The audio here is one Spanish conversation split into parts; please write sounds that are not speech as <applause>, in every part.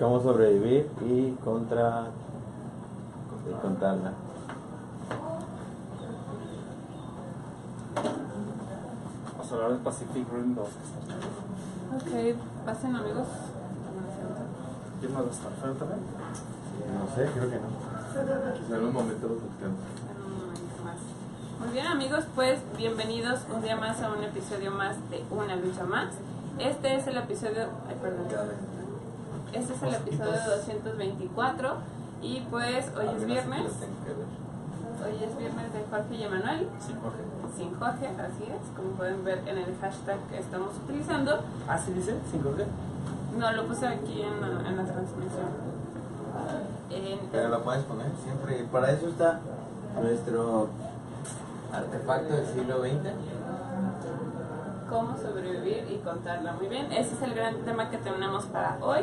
Cómo sobrevivir y contra y contarla. Vamos a hablar del Pacific Rim 2. Ok, pasen amigos. ¿Quién más va a estar? ¿Feo también? No sé, creo que no. Quizá en un momento lo platicamos. En un momento más. Muy bien amigos, pues bienvenidos un día más a un episodio más de Una Lucha Más. Este es el episodio... Ay, perdón. Este es el episodio 224 y pues hoy es viernes. Hoy es viernes de Jorge y Emanuel. Sí, Jorge. Sin Jorge, así es, como pueden ver en el hashtag que estamos utilizando. ¿Ah, sí dice? ¿Sin Jorge? No, lo puse aquí en la, en la transmisión. En- Pero lo puedes poner siempre. Y para eso está nuestro artefacto del siglo XX. Cómo sobrevivir y contarla muy bien. Ese es el gran tema que tenemos para hoy.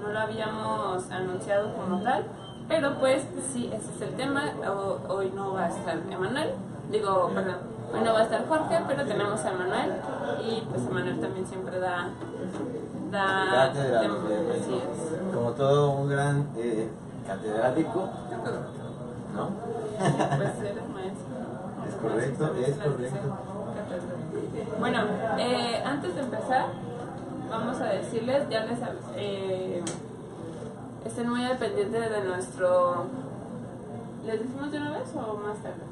No lo habíamos anunciado como tal, pero pues sí, ese es el tema. O- hoy no va a estar Emanuel, digo, perdón, hoy no va a estar Jorge, pero tenemos a Emanuel y pues Emanuel también siempre da... da Cátedra, así es. Como todo un gran eh, catedrático, ¿no? Pues eres maestro. Es correcto, es correcto. Bueno, eh, antes de empezar, vamos a decirles, ya les eh, estén muy al pendiente de nuestro... ¿Les decimos de una vez o más tarde?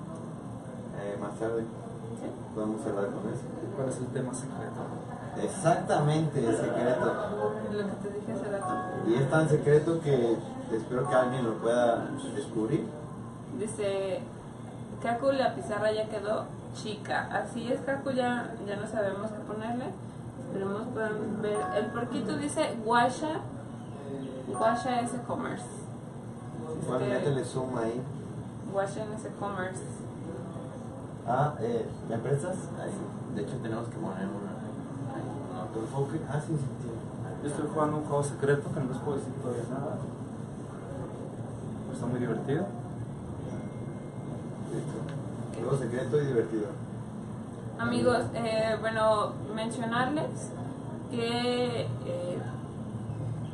Eh, más tarde ¿Sí? podemos hablar con eso. ¿Cuál es el tema secreto? Exactamente, es secreto. Lo que te dije hace rato. Y es tan secreto que espero que alguien lo pueda descubrir. Dice, Kaku, la pizarra ya quedó chica. Así es, Kaku, ya, ya no sabemos qué ponerle. Esperemos puedan ver. El porquito dice Guasha. Guasha es e-commerce. Bueno, Este, métele zoom ahí. Guasha es e-commerce. Ah, eh, ¿me prestas? Ahí. De hecho, tenemos que poner una. Ah, sí, sí, sí. Yo estoy jugando un juego secreto que no les puedo decir todavía nada. Pero está muy divertido. Secreto y divertido. Amigos, eh, bueno, mencionarles que eh,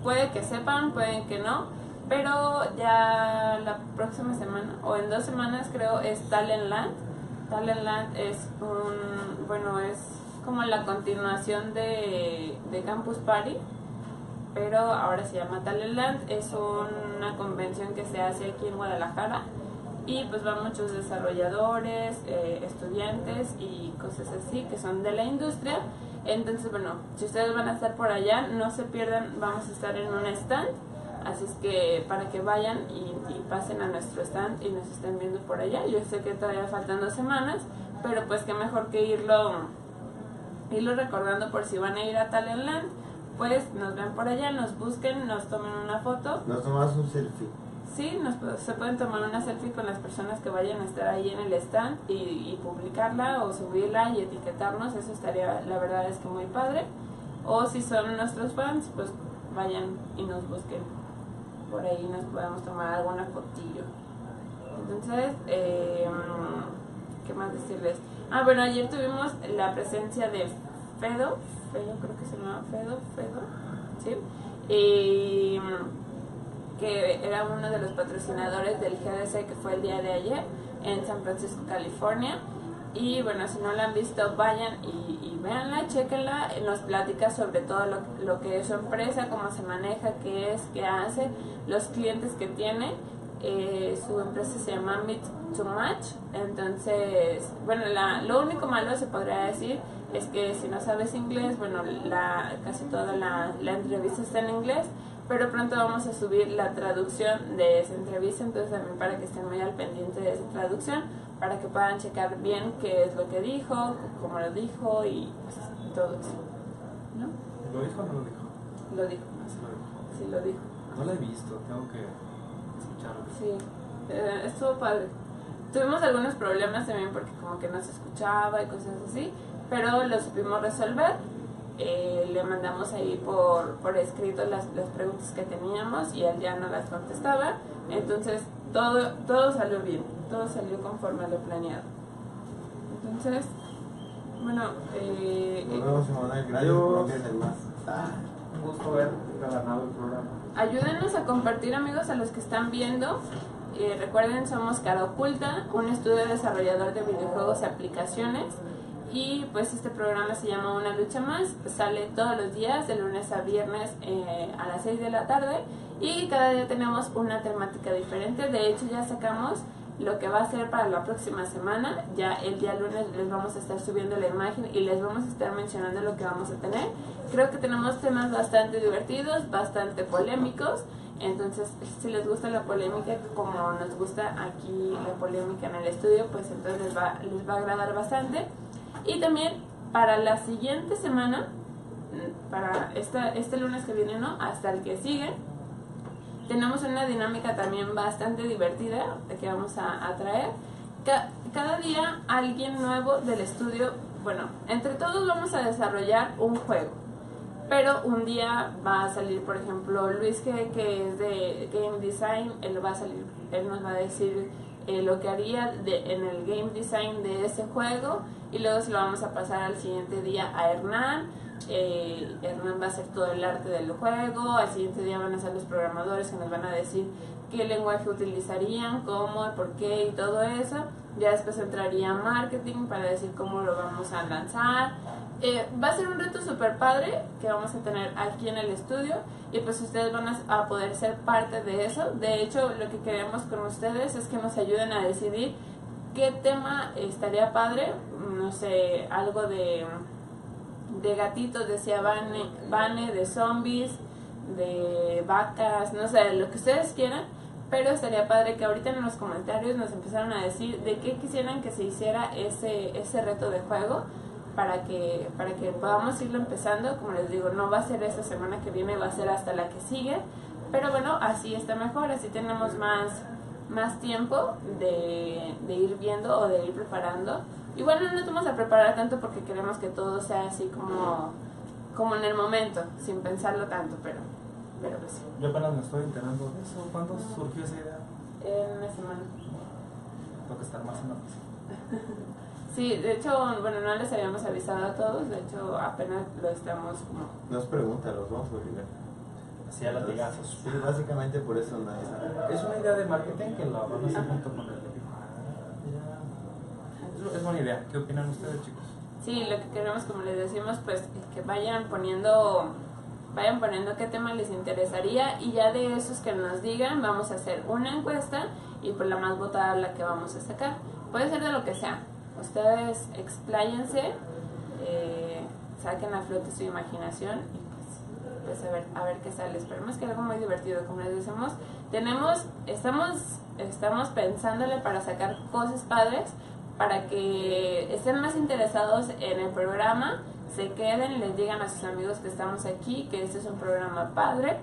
puede que sepan, pueden que no, pero ya la próxima semana, o en dos semanas creo, es Talentland. Talentland es un, bueno, es como la continuación de, de Campus Party, pero ahora se llama Talentland. Es una convención que se hace aquí en Guadalajara y pues van muchos desarrolladores, eh, estudiantes y cosas así que son de la industria. Entonces, bueno, si ustedes van a estar por allá, no se pierdan, vamos a estar en un stand. Así es que para que vayan y, pasen a nuestro stand y nos estén viendo por allá. Yo sé que todavía faltan dos semanas, pero pues qué mejor que irlo, irlo recordando por si van a ir a Talentland. Pues nos ven por allá, nos busquen, nos tomen una foto Nos tomamos un selfie. Sí, nos, se pueden tomar una selfie con las personas que vayan a estar ahí en el stand y, publicarla o subirla y etiquetarnos, eso estaría, la verdad es que muy padre. O si son nuestros fans, pues vayan y nos busquen. Por ahí nos podemos tomar alguna fotillo. Entonces, eh, ¿qué más decirles? Ah, bueno, ayer tuvimos la presencia de Fedo, Fedo creo que se llama Fedo, Fedo, ¿sí? Y que era uno de los patrocinadores del GDC que fue el día de ayer en San Francisco, California. Y bueno, si no la han visto, vayan y, y véanla, chequenla. Nos platica sobre todo lo, lo que es su empresa, cómo se maneja, qué es, qué hace, los clientes que tiene. Eh, su empresa se llama Meet Match. Entonces, bueno, la, lo único malo se podría decir es que si no sabes inglés, bueno, la, casi toda la, la entrevista está en inglés pero pronto vamos a subir la traducción de esa entrevista, entonces también para que estén muy al pendiente de esa traducción, para que puedan checar bien qué es lo que dijo, cómo lo dijo y pues, todo eso. ¿No? ¿Lo dijo o no lo dijo? Lo dijo, Sí, lo dijo. sí lo dijo. No lo he visto, tengo que escucharlo. Sí, eh, estuvo padre. Tuvimos algunos problemas también porque como que no se escuchaba y cosas así, pero lo supimos resolver. Eh, le mandamos ahí por, por escrito las, las preguntas que teníamos y él ya no las contestaba. Entonces todo, todo salió bien, todo salió conforme a lo planeado. Entonces, bueno, eh, Nos vemos. Gracias por. Ah. un gusto ver ganado el programa. Ayúdenos a compartir amigos a los que están viendo. Eh, recuerden, somos Cara Oculta, un estudio desarrollador de videojuegos y aplicaciones. Y pues este programa se llama Una Lucha Más. Sale todos los días, de lunes a viernes eh, a las 6 de la tarde. Y cada día tenemos una temática diferente. De hecho, ya sacamos lo que va a ser para la próxima semana. Ya el día lunes les vamos a estar subiendo la imagen y les vamos a estar mencionando lo que vamos a tener. Creo que tenemos temas bastante divertidos, bastante polémicos. Entonces, si les gusta la polémica, como nos gusta aquí la polémica en el estudio, pues entonces les va, les va a agradar bastante. Y también para la siguiente semana, para esta, este lunes que viene, ¿no? Hasta el que sigue, tenemos una dinámica también bastante divertida que vamos a, a traer. Ca- cada día alguien nuevo del estudio, bueno, entre todos vamos a desarrollar un juego. Pero un día va a salir, por ejemplo, Luis que, que es de Game Design, él va a salir, él nos va a decir eh, lo que haría de- en el Game Design de ese juego y luego se lo vamos a pasar al siguiente día a Hernán. Eh, Hernán va a hacer todo el arte del juego, al siguiente día van a ser los programadores que nos van a decir qué lenguaje utilizarían, cómo, por qué y todo eso. Ya después entraría marketing para decir cómo lo vamos a lanzar. Eh, va a ser un reto super padre que vamos a tener aquí en el estudio y pues ustedes van a, a poder ser parte de eso. De hecho, lo que queremos con ustedes es que nos ayuden a decidir qué tema estaría padre. No sé, algo de, de gatitos, decía Vane, Vane, de zombies, de vacas, no sé, lo que ustedes quieran. Pero estaría padre que ahorita en los comentarios nos empezaran a decir de qué quisieran que se hiciera ese, ese reto de juego para que, para que podamos irlo empezando. Como les digo, no va a ser esta semana que viene, va a ser hasta la que sigue. Pero bueno, así está mejor, así tenemos más, más tiempo de, de ir viendo o de ir preparando. Igual no nos vamos a preparar tanto porque queremos que todo sea así como, como en el momento, sin pensarlo tanto, pero, pero pues sí, Yo apenas me estoy enterando de eso. ¿Cuándo surgió esa idea? en una semana. Tengo que estar más en la. <laughs> Sí, de hecho, bueno, no les habíamos avisado a todos, de hecho apenas lo estamos como... Nos pregunta, los vamos a verificar. Así a latigazos. Sí, básicamente por eso. Es una idea de marketing que la van a hacer junto con el. Es- Es buena idea. ¿Qué opinan ustedes, chicos? Sí, lo que queremos, como les decimos, pues que vayan poniendo, vayan poniendo qué tema les interesaría y ya de esos que nos digan vamos a hacer una encuesta y por la más votada la que vamos a sacar. Puede ser de lo que sea. Ustedes expláyense, eh, saquen a flote su imaginación y pues, pues a ver, a ver qué sale. Esperemos que algo muy divertido, como les decimos. Tenemos, estamos, estamos pensándole para sacar cosas padres para que estén más interesados en el programa, se queden y les digan a sus amigos que estamos aquí, que este es un programa padre.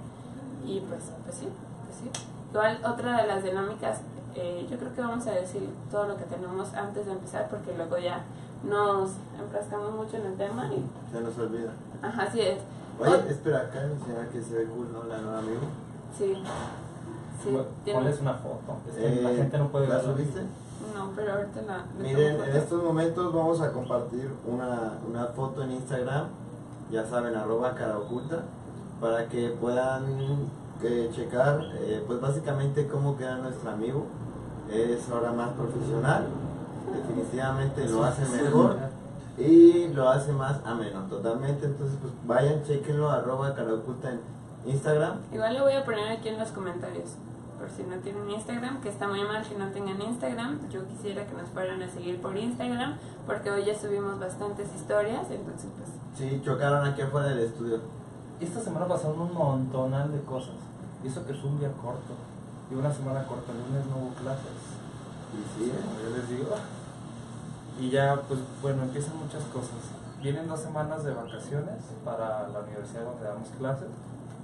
Y pues, pues sí, pues sí. Igual otra de las dinámicas, eh, yo creo que vamos a decir todo lo que tenemos antes de empezar, porque luego ya nos enfrascamos mucho en el tema y Se nos olvida. ajá, así es. Oye, espera, acá mencionar que se ve cool, ¿no? La nueva amigo. sí. Sí, Ponles una foto. Es que la Eh, gente no puede ¿La subiste? No, pero ahorita la. Miren, en estos momentos vamos a compartir una, una foto en Instagram, ya saben, arroba cara oculta, para que puedan eh, checar, eh, pues básicamente cómo queda nuestro amigo. Es ahora más profesional, definitivamente lo hace mejor y lo hace más ameno, totalmente. Entonces, pues vayan, chequenlo, arroba cara oculta en Instagram. Igual lo voy a poner aquí en los comentarios. Por si no tienen Instagram, que está muy mal que no tengan Instagram. Yo quisiera que nos fueran a seguir por Instagram, porque hoy ya subimos bastantes historias. Entonces, pues, Sí, chocaron aquí afuera del estudio. Esta semana pasaron un montonal de cosas. Y eso que fue un día corto. Y una semana corta. El lunes no hubo clases. Y sí, Como yo les digo. Y ya, pues bueno, empiezan muchas cosas. Vienen dos semanas de vacaciones para la universidad donde damos clases.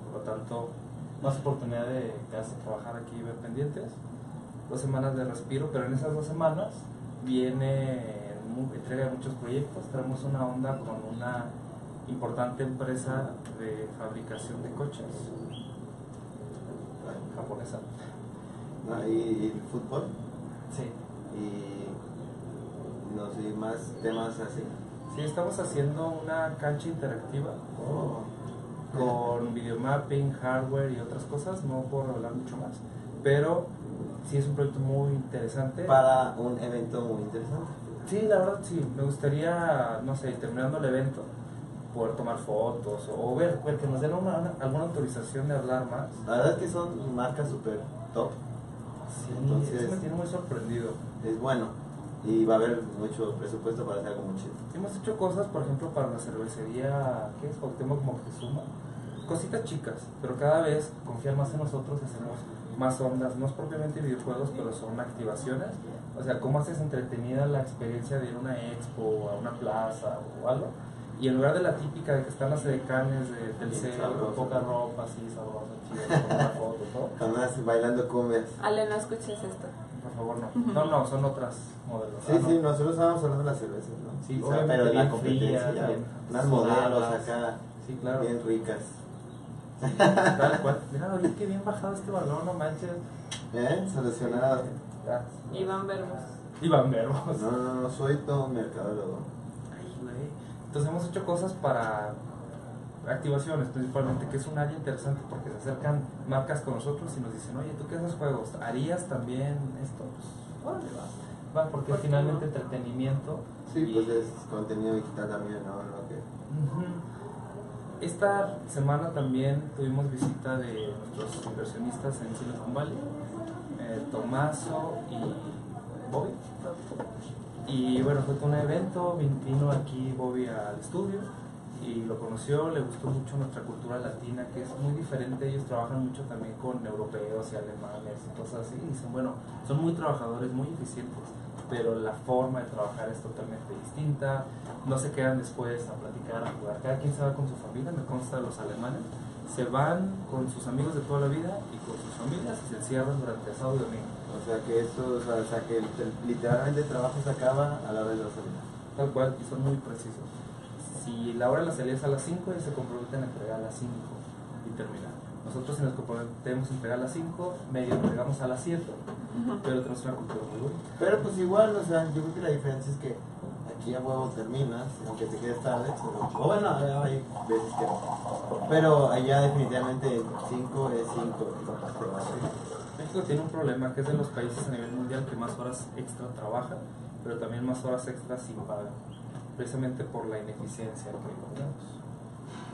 Por lo tanto, más oportunidad de quedarse a trabajar aquí y ver pendientes. Dos semanas de respiro, pero en esas dos semanas viene entrega de muchos proyectos. Traemos una onda con una importante empresa de fabricación de coches japonesa. Ah, y, fútbol. Sí. y no sé, más temas así. Sí, estamos haciendo una cancha interactiva Oh, con videomapping, hardware y otras cosas, no puedo hablar mucho más, pero sí es un proyecto muy interesante. Para un evento muy interesante. Sí, la verdad sí, me gustaría, no sé, terminando el evento, poder tomar fotos o ver, ver que nos den una, una- alguna autorización de hablar más. La verdad es que son marcas super top. Sí, Entonces- eso me tiene muy sorprendido. Es bueno. Y va a haber mucho presupuesto para hacer algo muy chido. Hemos hecho cosas, por ejemplo, para la cervecería, ¿qué es? Cuauhtémoc Moctezuma. Cositas chicas, pero cada vez confían más en nosotros y hacemos más ondas, no es propiamente videojuegos, pero son activaciones. O sea, cómo haces entretenida la experiencia de ir a una expo o a una plaza o algo. Y en lugar de la típica de que están las decanes de Telcel, sabroso. con poca ropa, así, sabrosa, chida, <laughs> con una foto, todo. Jamás bailando cumbias. Ale, no escuches esto. Por favor, no. No, no, son otras modelos. Sí, Ah, no. sí, nosotros estábamos hablando de las cervezas, ¿no? Sí, O sea, pero la competencia, frías, ya, bien unas modelos acá, Sí, claro. bien ricas. Tal cual. Mira, ahorita que bien bajado este balón, no manches. ¿Eh? Solucionado. Ah, Iván Verbos. Iván Verbos. No, no, no, soy todo mercadólogo. Ay, güey. Entonces hemos hecho cosas para activaciones principalmente, que es un área interesante porque se acercan marcas con nosotros y nos dicen, oye, ¿tú qué haces juegos? ¿Harías también esto? Pues, órale, va. Va, porque ¿Por qué finalmente no? entretenimiento. Sí, y- pues es contenido digital también, ¿no? Lo que... Esta semana también tuvimos visita de nuestros inversionistas en Silicon Valley, eh, Tomaso y Bobby. Y bueno, fue todo un evento, vin- vino aquí Bobby al estudio y lo conoció, le gustó mucho nuestra cultura latina, que es muy diferente, ellos trabajan mucho también con europeos y alemanes y cosas así, y dicen, bueno, son muy trabajadores, muy eficientes, pero la forma de trabajar es totalmente distinta, no se quedan después a platicar, a jugar, cada quien se va con su familia, me consta los alemanes, se van con sus amigos de toda la vida y con sus familias y se encierran durante sábado y domingo. O sea que esto, o sea, o sea, que el- el- literalmente el trabajo se acaba a la hora de la salida. Tal cual, y son muy precisos. Si la hora de la salida es a las 5, ellos se comprometen a entregar a las 5 y terminar. Nosotros si nos comprometemos a entregar a las 5, medio entregamos a las 7, pero tenemos una cultura muy buena. Pero pues igual, o sea, yo creo que la diferencia es que aquí a huevo terminas, aunque te quedes tarde, pero, o bueno, hay veces que no. Pero allá definitivamente 5 es 5. México tiene un problema que es de los países a nivel mundial que más horas extra trabaja, pero también más horas extra sin paga, precisamente por la ineficiencia que tenemos.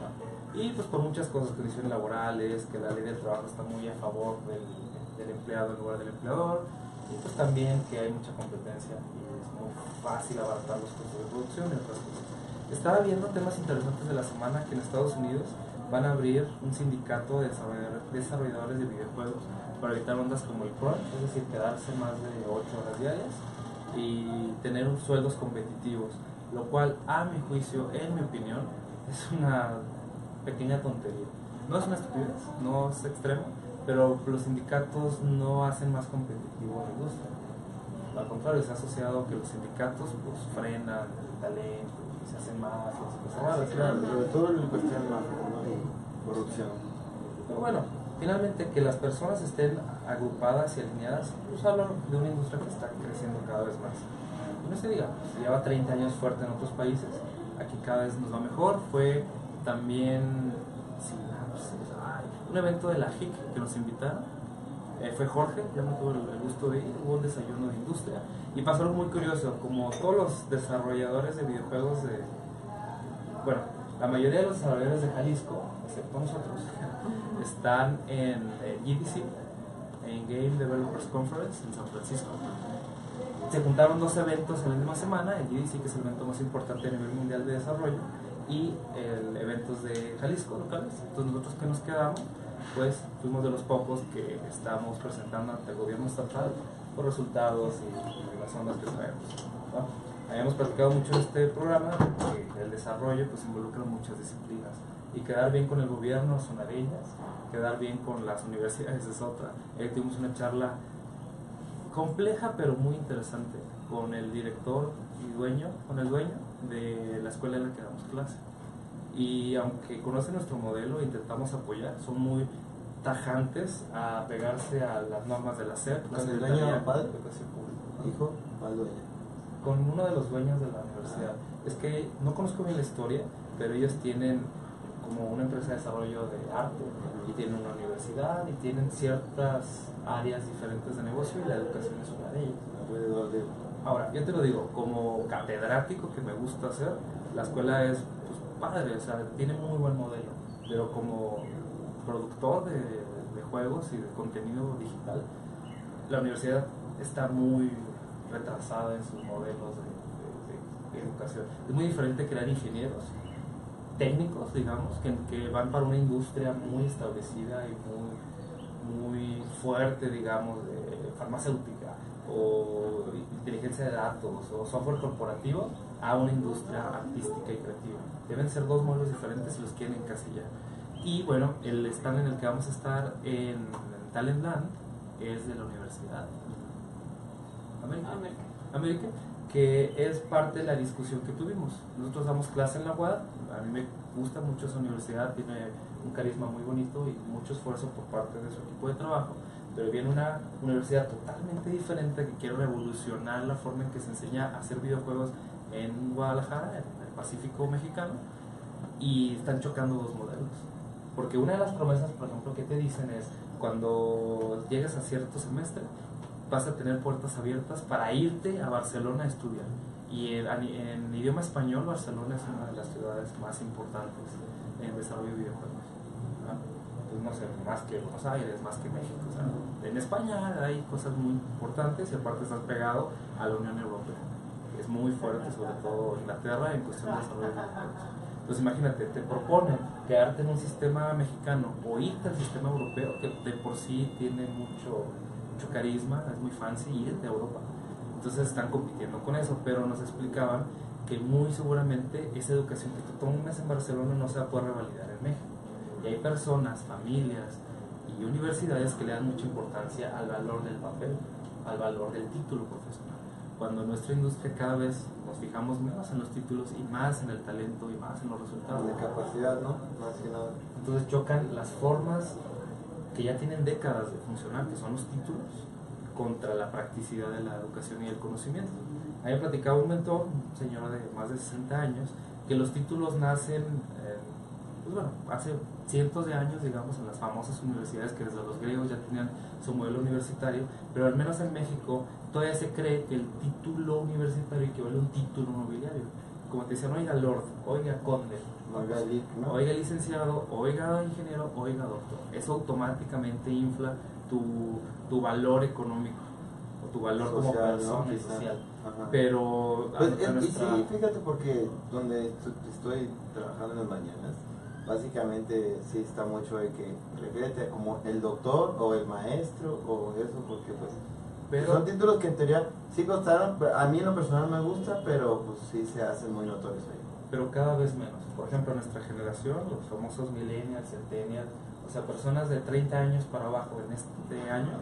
¿no? Y pues por muchas cosas, condiciones laborales, que la ley del trabajo está muy a favor del, del empleado en lugar del empleador, y pues también que hay mucha competencia y es muy fácil abaratar los costos de producción y otras cosas. Estaba viendo temas interesantes de la semana que en Estados Unidos van a abrir un sindicato de desarrollador- desarrolladores de videojuegos para evitar ondas como el crunch, es decir, quedarse más de 8 horas diarias y tener sueldos competitivos, lo cual a mi juicio, en mi opinión, es una pequeña tontería. No es una estupidez, no es extremo, pero los sindicatos no hacen más competitivo la industria. Al contrario, se ha asociado que los sindicatos pues, frenan el talento se hacen más y. Claro, sobre todo en cuestión de mafia, ¿no? y corrupción. Pero bueno, finalmente que las personas estén agrupadas y alineadas, pues hablan de una industria que está creciendo cada vez más. Y no se diga, pues, lleva 30 años fuerte en otros países, aquí cada vez nos va mejor. Fue también sí, pues, ay, un evento de la HIC que nos invitaron. Eh, fue Jorge, no tuve el el gusto de ir, hubo un desayuno de industria y pasó algo muy curioso, como todos los desarrolladores de videojuegos de, bueno, la mayoría de los desarrolladores de Jalisco, excepto nosotros, <laughs> están en eh, GDC, en Game Developers Conference en San Francisco. Se juntaron dos eventos en la misma semana, el GDC, que es el evento más importante a nivel mundial de desarrollo, y el eventos de Jalisco locales. Entonces nosotros que nos quedamos, pues fuimos de los pocos que estamos presentando ante el gobierno estatal los resultados y, las ondas que. ¿no? Habíamos platicado mucho en este programa que el desarrollo pues involucra muchas disciplinas y quedar bien con el gobierno son una de ellas, quedar bien con las universidades es otra. Ahí tuvimos una charla compleja pero muy interesante con el director y dueño, con el dueño de la escuela en la que damos clase. Y aunque conocen nuestro modelo e intentamos apoyar, son muy tajantes a pegarse a las normas de la SEP, la ¿Con el dueño padre? de Pública. Hijo, al dueño. Con uno de los dueños de la universidad. Es que no conozco bien la historia, pero ellos tienen como una empresa de desarrollo de arte y tienen una universidad y tienen ciertas áreas diferentes de negocio y la educación es una de ellas. Ahora, yo te lo digo, como catedrático que me gusta hacer, la escuela es padre, o sea, tiene muy buen modelo, pero como productor de, juegos y de contenido digital, la universidad está muy retrasada en sus modelos de, de- de educación. Es muy diferente crear ingenieros técnicos, digamos, que, que van para una industria muy establecida y muy, muy fuerte, digamos, de farmacéutica o inteligencia de datos o software corporativo a una industria artística y creativa. Deben ser dos modelos diferentes si los quieren encasillar. Y bueno, el stand en el que vamos a estar en Talentland es de la Universidad América. América. América, que es parte de la discusión que tuvimos. Nosotros damos clase en la UAD, a mí me gusta mucho esa universidad, tiene un carisma muy bonito y mucho esfuerzo por parte de su equipo de trabajo, pero viene una universidad totalmente diferente que quiere revolucionar la forma en que se enseña a hacer videojuegos en Guadalajara, en el Pacífico mexicano, y están chocando dos modelos. Porque una de las promesas, por ejemplo, que te dicen es, cuando llegues a cierto semestre, vas a tener puertas abiertas para irte a Barcelona a estudiar. Y en, en idioma español, Barcelona es una de las ciudades más importantes en desarrollo de videojuegos. Pues no sé, más que Buenos Aires, más que México. en España hay cosas muy importantes y aparte estás pegado a la Unión Europea, es muy fuerte, sobre todo Inglaterra, en cuestión de desarrollo de. Entonces imagínate, te proponen quedarte en un sistema mexicano o irte al sistema europeo, que de por sí tiene mucho, mucho carisma, es muy fancy irte a Europa. Entonces están compitiendo con eso, pero nos explicaban que muy seguramente esa educación que tú tomes en Barcelona no se va a poder revalidar en México. Y hay personas, familias y universidades que le dan mucha importancia al valor del papel, al valor del título profesional. Cuando nuestra industria cada vez nos fijamos menos en los títulos y más en el talento y más en los resultados. de capacidad, ¿no? Más que nada. Entonces chocan las formas que ya tienen décadas de funcionar, que son los títulos, contra la practicidad de la educación y el conocimiento. Ahí platicaba un mentor, un señor de más de 60 años, que los títulos nacen, pues bueno, hace cientos de años, digamos, en las famosas universidades que desde los griegos ya tenían su modelo universitario, pero al menos en México todavía se cree que el título universitario equivale a un título nobiliario. Como te decían, oiga Lord, oiga Conde, Oiga, Lick, ¿no? Oiga licenciado, oiga ingeniero, oiga doctor. Eso automáticamente infla tu, tu valor económico o tu valor como persona y social. Ajá. Pero a- Pues, a eh, y sí, fíjate porque donde estoy trabajando en las mañanas, básicamente sí está mucho de que refiérete a como el doctor o el maestro o eso, porque pues pero, son títulos que en teoría sí costaron, a mí en lo personal me gusta, pero pues sí se hacen muy notorios ahí. pero cada vez menos. Por ejemplo, nuestra generación, los famosos millennials, centennials, o sea, personas de 30 años para abajo en este año,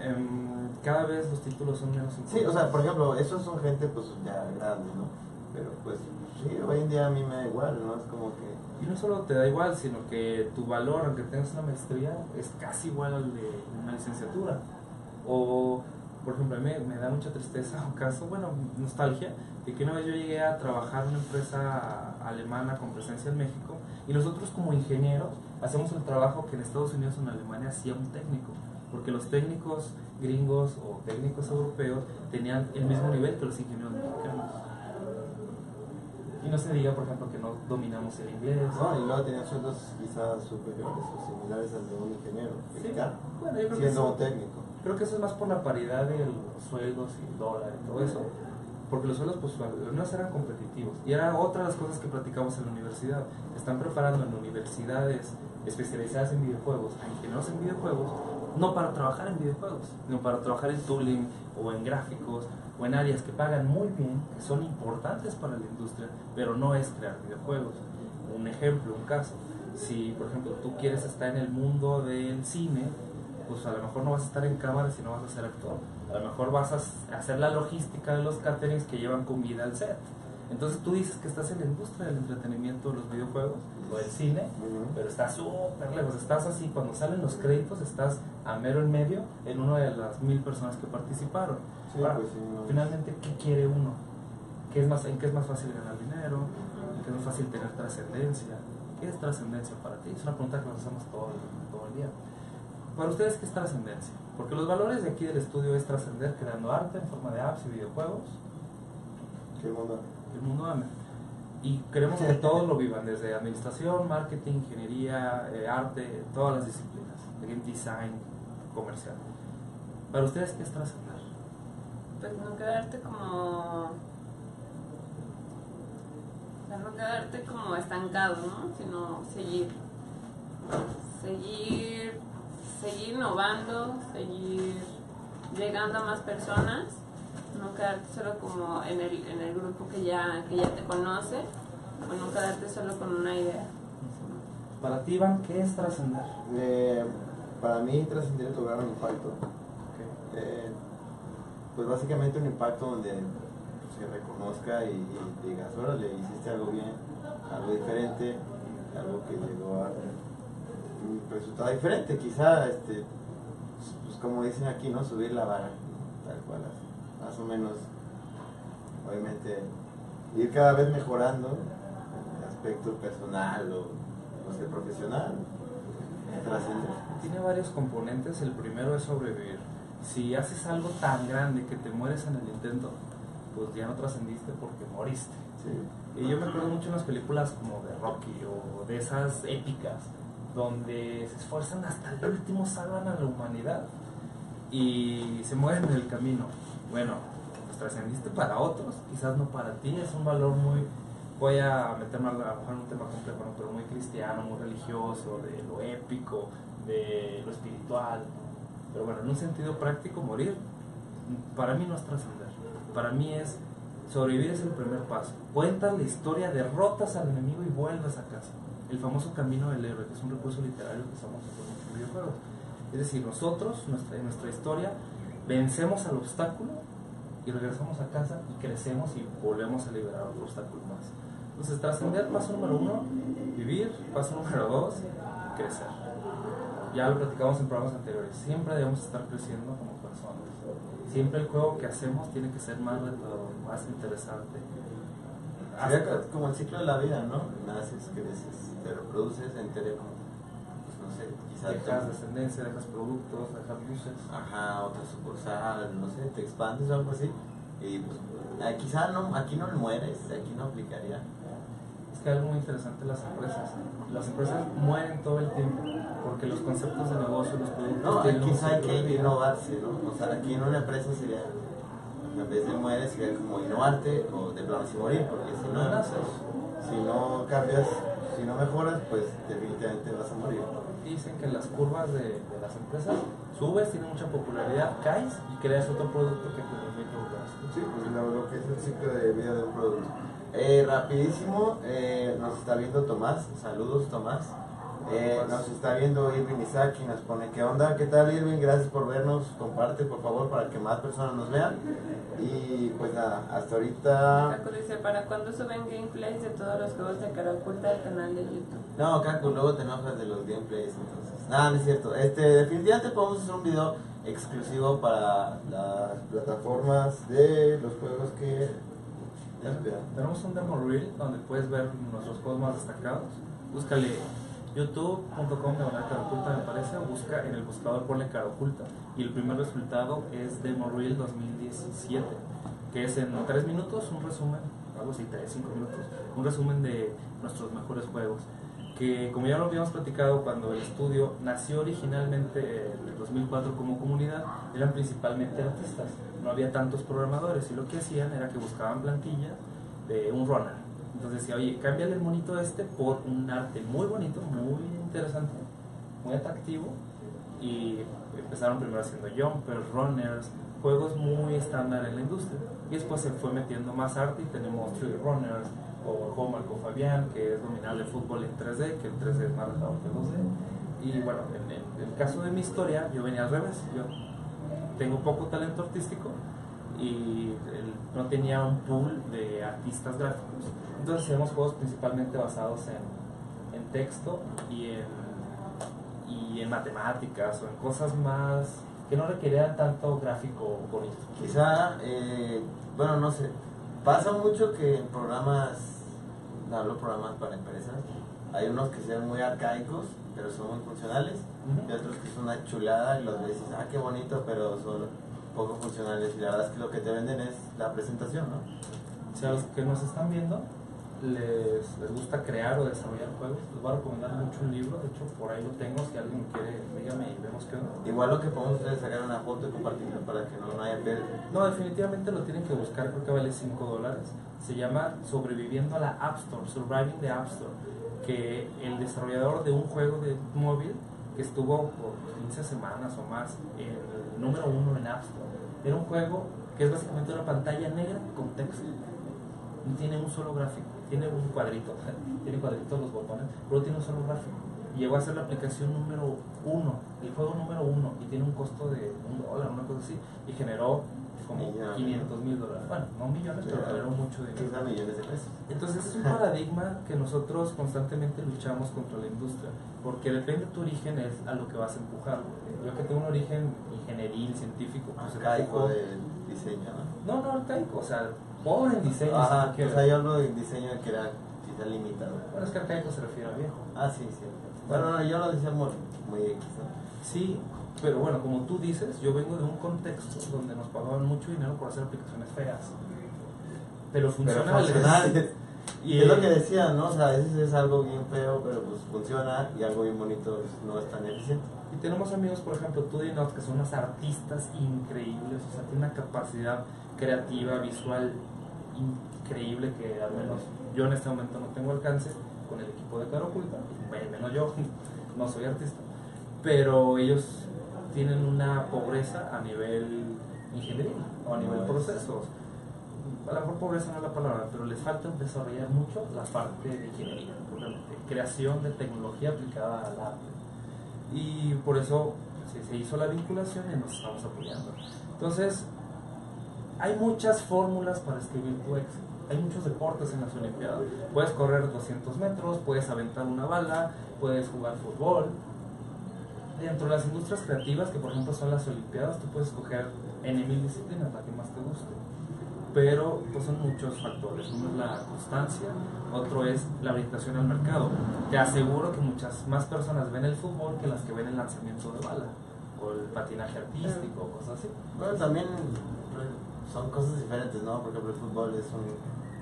em, cada vez los títulos son menos importantes. Sí, o sea, por ejemplo, esos son gente pues ya grande, ¿no? Pero pues sí, hoy en día a mí me da igual, ¿no? Es como que... Y no solo te da igual, sino que tu valor, aunque tengas una maestría, es casi igual al de una licenciatura. O, por ejemplo, a mí me, da mucha tristeza un caso, bueno, nostalgia, de que una vez yo llegué a trabajar en una empresa alemana con presencia en México y nosotros como ingenieros hacemos el trabajo que en Estados Unidos o en Alemania hacía un técnico. Porque los técnicos gringos o técnicos europeos tenían el mismo nivel que los ingenieros no se diga, por ejemplo, que no dominamos el inglés. No, y luego tenían sueldos quizás superiores o similares al de un ingeniero Sí, bueno, yo creo que, siendo eso, técnico. creo que eso es más por la paridad de los sueldos y el dólar y todo eso. Porque los sueldos, pues, menos eran competitivos. Y era otra de las cosas que platicamos en la universidad. Están preparando en universidades especializadas en videojuegos a ingenieros en videojuegos, no para trabajar en videojuegos, sino para trabajar en tooling o en gráficos o en áreas que pagan muy bien, que son importantes para la industria, pero no es crear videojuegos. Un ejemplo, un caso. Si, por ejemplo, tú quieres estar en el mundo del cine, pues a lo mejor no vas a estar en cámara si no vas a ser actor. A lo mejor vas a hacer la logística de los caterings que llevan comida al set. Entonces tú dices que estás en la industria del entretenimiento de los videojuegos o del cine, pero estás súper lejos. Estás así, cuando salen los créditos, estás a mero en medio en una de las mil personas que participaron. Sí, Ahora, pues sí, no. Finalmente, ¿qué quiere uno? ¿Qué es más, ¿En qué es más fácil ganar dinero? ¿En qué es más fácil tener trascendencia? ¿Qué es trascendencia para ti? Es una pregunta que nos hacemos todo, todo el día. Para ustedes, ¿qué es trascendencia? Porque los valores de aquí del estudio es trascender creando arte en forma de apps y videojuegos. El mundo. El mundo ame. Y queremos que todos lo vivan, desde administración, marketing, ingeniería, eh, arte, todas las disciplinas, game design, comercial. Para ustedes, ¿qué es trascender? Pues no quedarte como. no quedarte como estancado, ¿no? Sino seguir. Seguir. Seguir innovando, seguir llegando a más personas. No quedarte solo como en el, en el grupo que ya, que ya te conoce. O no quedarte solo con una idea. Para ti, Iván, ¿qué es trascender? Eh, para mí, trascender es lograr un impacto. Ok. Eh, pues básicamente un impacto donde se reconozca y, y digas, órale, hiciste algo bien, algo diferente, algo que llegó a un resultado diferente, quizá, este, pues como dicen aquí, ¿no? Subir la vara, tal cual, así, más o menos, obviamente, ir cada vez mejorando en el aspecto personal o, no sé, profesional. Tiene varios componentes. El primero es sobrevivir. Si haces algo tan grande que te mueres en el intento, pues ya no trascendiste porque moriste. Sí. Y yo me acuerdo mucho en las películas como de Rocky o de esas épicas, donde se esfuerzan hasta el último, salvan a la humanidad y se mueren en el camino. Bueno, pues trascendiste para otros, quizás no para ti, es un valor muy, voy a meterme a mejor en un tema complejo, pero muy cristiano, muy religioso, de lo épico, de lo espiritual. Pero bueno, en un sentido práctico, morir, para mí no es trascender, para mí es sobrevivir es el primer paso. Cuentas la historia, derrotas al enemigo y vuelves a casa. El famoso camino del héroe, que es un recurso literario que usamos en los videojuegos. Es decir, nosotros, nuestra, en nuestra historia, vencemos al obstáculo y regresamos a casa y crecemos y volvemos a liberar otro obstáculo más. Entonces, trascender, paso número uno, vivir, paso número dos, crecer. Ya lo platicamos en programas anteriores, siempre debemos estar creciendo como personas. Siempre el juego que hacemos tiene que ser más retador, más interesante. Como el ciclo de la vida, ¿no? Naces, creces, te reproduces, entere como, sé, quizás Dejas descendencia, dejas productos, dejas luces. ajá, otra sucursal, no sé, te expandes o algo así. Y pues, ah, quizá no, aquí no mueres, aquí no aplicaría. Es que algo muy interesante las empresas. Las empresas mueren todo el tiempo porque los conceptos de negocio, los productos. No, un quizá hay que innovarse, ¿no? O sea, aquí en una empresa sería, en vez de mueres, sería como innovarte o de plano sin morir, porque si no, naces. si no cambias, si no mejoras, pues definitivamente vas a morir. Dicen que las curvas de, de las empresas subes, tienes mucha popularidad, caes y creas otro producto que te permite volver. Sí, pues lo, lo que es el ciclo de vida de un producto. Eh, rapidísimo, eh, nos está viendo Tomás, saludos Tomás. Eh, nos está viendo Irving Isaac y nos pone, ¿qué onda? ¿Qué tal Irving? Gracias por vernos, comparte por favor para que más personas nos vean. Y pues nada, hasta ahorita... Caco dice, ¿para cuándo suben gameplays de todos los juegos de cara oculta al canal de YouTube? No, Caco, luego te enojas de los gameplays, entonces. Nada, no es cierto. Este, definitivamente podemos hacer un video exclusivo para las plataformas de los juegos que... Tenemos un demo reel donde puedes ver nuestros juegos más destacados. Búscale youtube.com de cara oculta me parece, busca en el buscador ponle cara oculta y el primer resultado es demo reel 2017, que es en 3 minutos un resumen, algo así, 3, 5 minutos, un resumen de nuestros mejores juegos. Que como ya lo habíamos platicado cuando el estudio nació originalmente en el 2004 como comunidad, eran principalmente artistas, no había tantos programadores y lo que hacían era que buscaban plantillas de un runner. Entonces decía, oye, cámbiale el monito este por un arte muy bonito, muy interesante, muy atractivo. Y empezaron primero haciendo jumpers, runners, juegos muy estándar en la industria. Y después se fue metiendo más arte y tenemos Tree Runners o el juego Marco Fabián, que es dominar el fútbol en 3D, que el 3D es más retador que 2D. Y bueno, en el, el caso de mi historia, yo venía al revés. Yo tengo poco talento artístico y el- no tenía un pool de artistas gráficos. Entonces hacemos juegos principalmente basados en, en texto y en, y en matemáticas o en cosas más que no requerían tanto gráfico bonito. Quizá, eh, bueno, no sé, pasa mucho que en programas, hablo programas para empresas, hay unos que se ven muy arcaicos, pero son muy funcionales, y otros que son una chulada y los ves y dices, ah, qué bonito, pero son poco funcionales. Y la verdad es que lo que te venden es la presentación, ¿no? Si a los que nos están viendo les, les gusta crear o desarrollar juegos, les voy a recomendar mucho un libro. De hecho, por ahí lo tengo. Si alguien quiere, dígame y vemos qué onda. Igual lo que podemos hacer es sacar una foto y compartirla para que no, no haya pérdida. No, definitivamente lo tienen que buscar, creo que vale 5 dólares. Se llama Sobreviviendo a la App Store, Surviving the App Store, que el desarrollador de un juego de móvil que estuvo por 15 semanas o más el número uno en App Store, era un juego que es básicamente una pantalla negra con texto. No tiene un solo gráfico, tiene un cuadrito, <laughs> tiene cuadritos los botones, pero tiene un solo gráfico. Y llegó a ser la aplicación número uno, el juego número uno, y tiene un costo de un dólar, una cosa así, y generó como Millones. 500 mil dólares. Bueno, no millones, pero generó mucho dinero. Millones de pesos. Entonces es un <laughs> paradigma que nosotros constantemente luchamos contra la industria, porque depende de tu origen es a lo que vas a empujar. Yo que tengo un origen ingenieril, científico, pues Arcaico de diseño, ¿no? No, no arcaico, o sea, pobre en diseño. si Ajá, tú o sea, yo hablo de diseño que era quizá limitado. Bueno, es que arcaico se refiere a viejo. Ah, sí, sí. Bueno, no, yo lo decía muy, muy X, ¿no? Sí, pero bueno, como tú dices, yo vengo de un contexto donde nos pagaban mucho dinero por hacer aplicaciones feas. Pero Pero funcionales. funcionales. <laughs> Y es lo que decía, ¿no? O sea, a veces es algo bien feo, pero pues funciona y algo bien bonito pues, no es tan eficiente. Y tenemos amigos, por ejemplo, tú y Not, que son unos artistas increíbles, o sea, tienen una capacidad creativa, visual increíble que al menos yo en este momento no tengo alcance con el equipo de Cara Oculta, y menos yo, <laughs> no soy artista, pero ellos tienen una pobreza a nivel ingeniería o a nivel procesos. A lo mejor pobreza no es la palabra, pero les falta desarrollar mucho la parte de ingeniería, puramente, creación de tecnología aplicada al arte y por eso se hizo la vinculación y nos estamos apoyando. Entonces, hay muchas fórmulas para escribir tu éxito. Hay muchos deportes en las Olimpiadas. Puedes correr 200 metros, puedes aventar una bala, puedes jugar fútbol. Dentro de las industrias creativas, que por ejemplo son las Olimpiadas, tú puedes escoger en mil disciplinas, la que más te guste. Pero pues son muchos factores. Uno es la constancia, otro es la orientación al mercado. Te aseguro que muchas más personas ven el fútbol que las que ven el lanzamiento de bala o el patinaje artístico, cosas así. Bueno, también son cosas diferentes, ¿no? Por ejemplo, el fútbol es un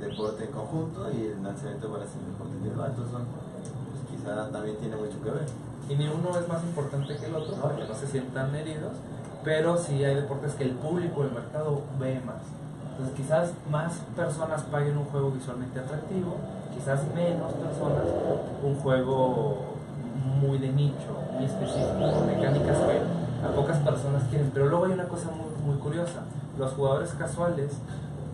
deporte en conjunto y el lanzamiento de bolas es un deporte individual. Entonces, son, pues, quizá también tiene mucho que ver. Y ni uno es más importante que el otro para que no se sientan heridos, pero sí hay deportes que el público, el mercado ve más. Entonces quizás más personas paguen un juego visualmente atractivo, quizás menos personas un juego muy de nicho, muy específico, con mecánicas que a pocas personas quieren. Pero luego hay una cosa muy, muy curiosa, los jugadores casuales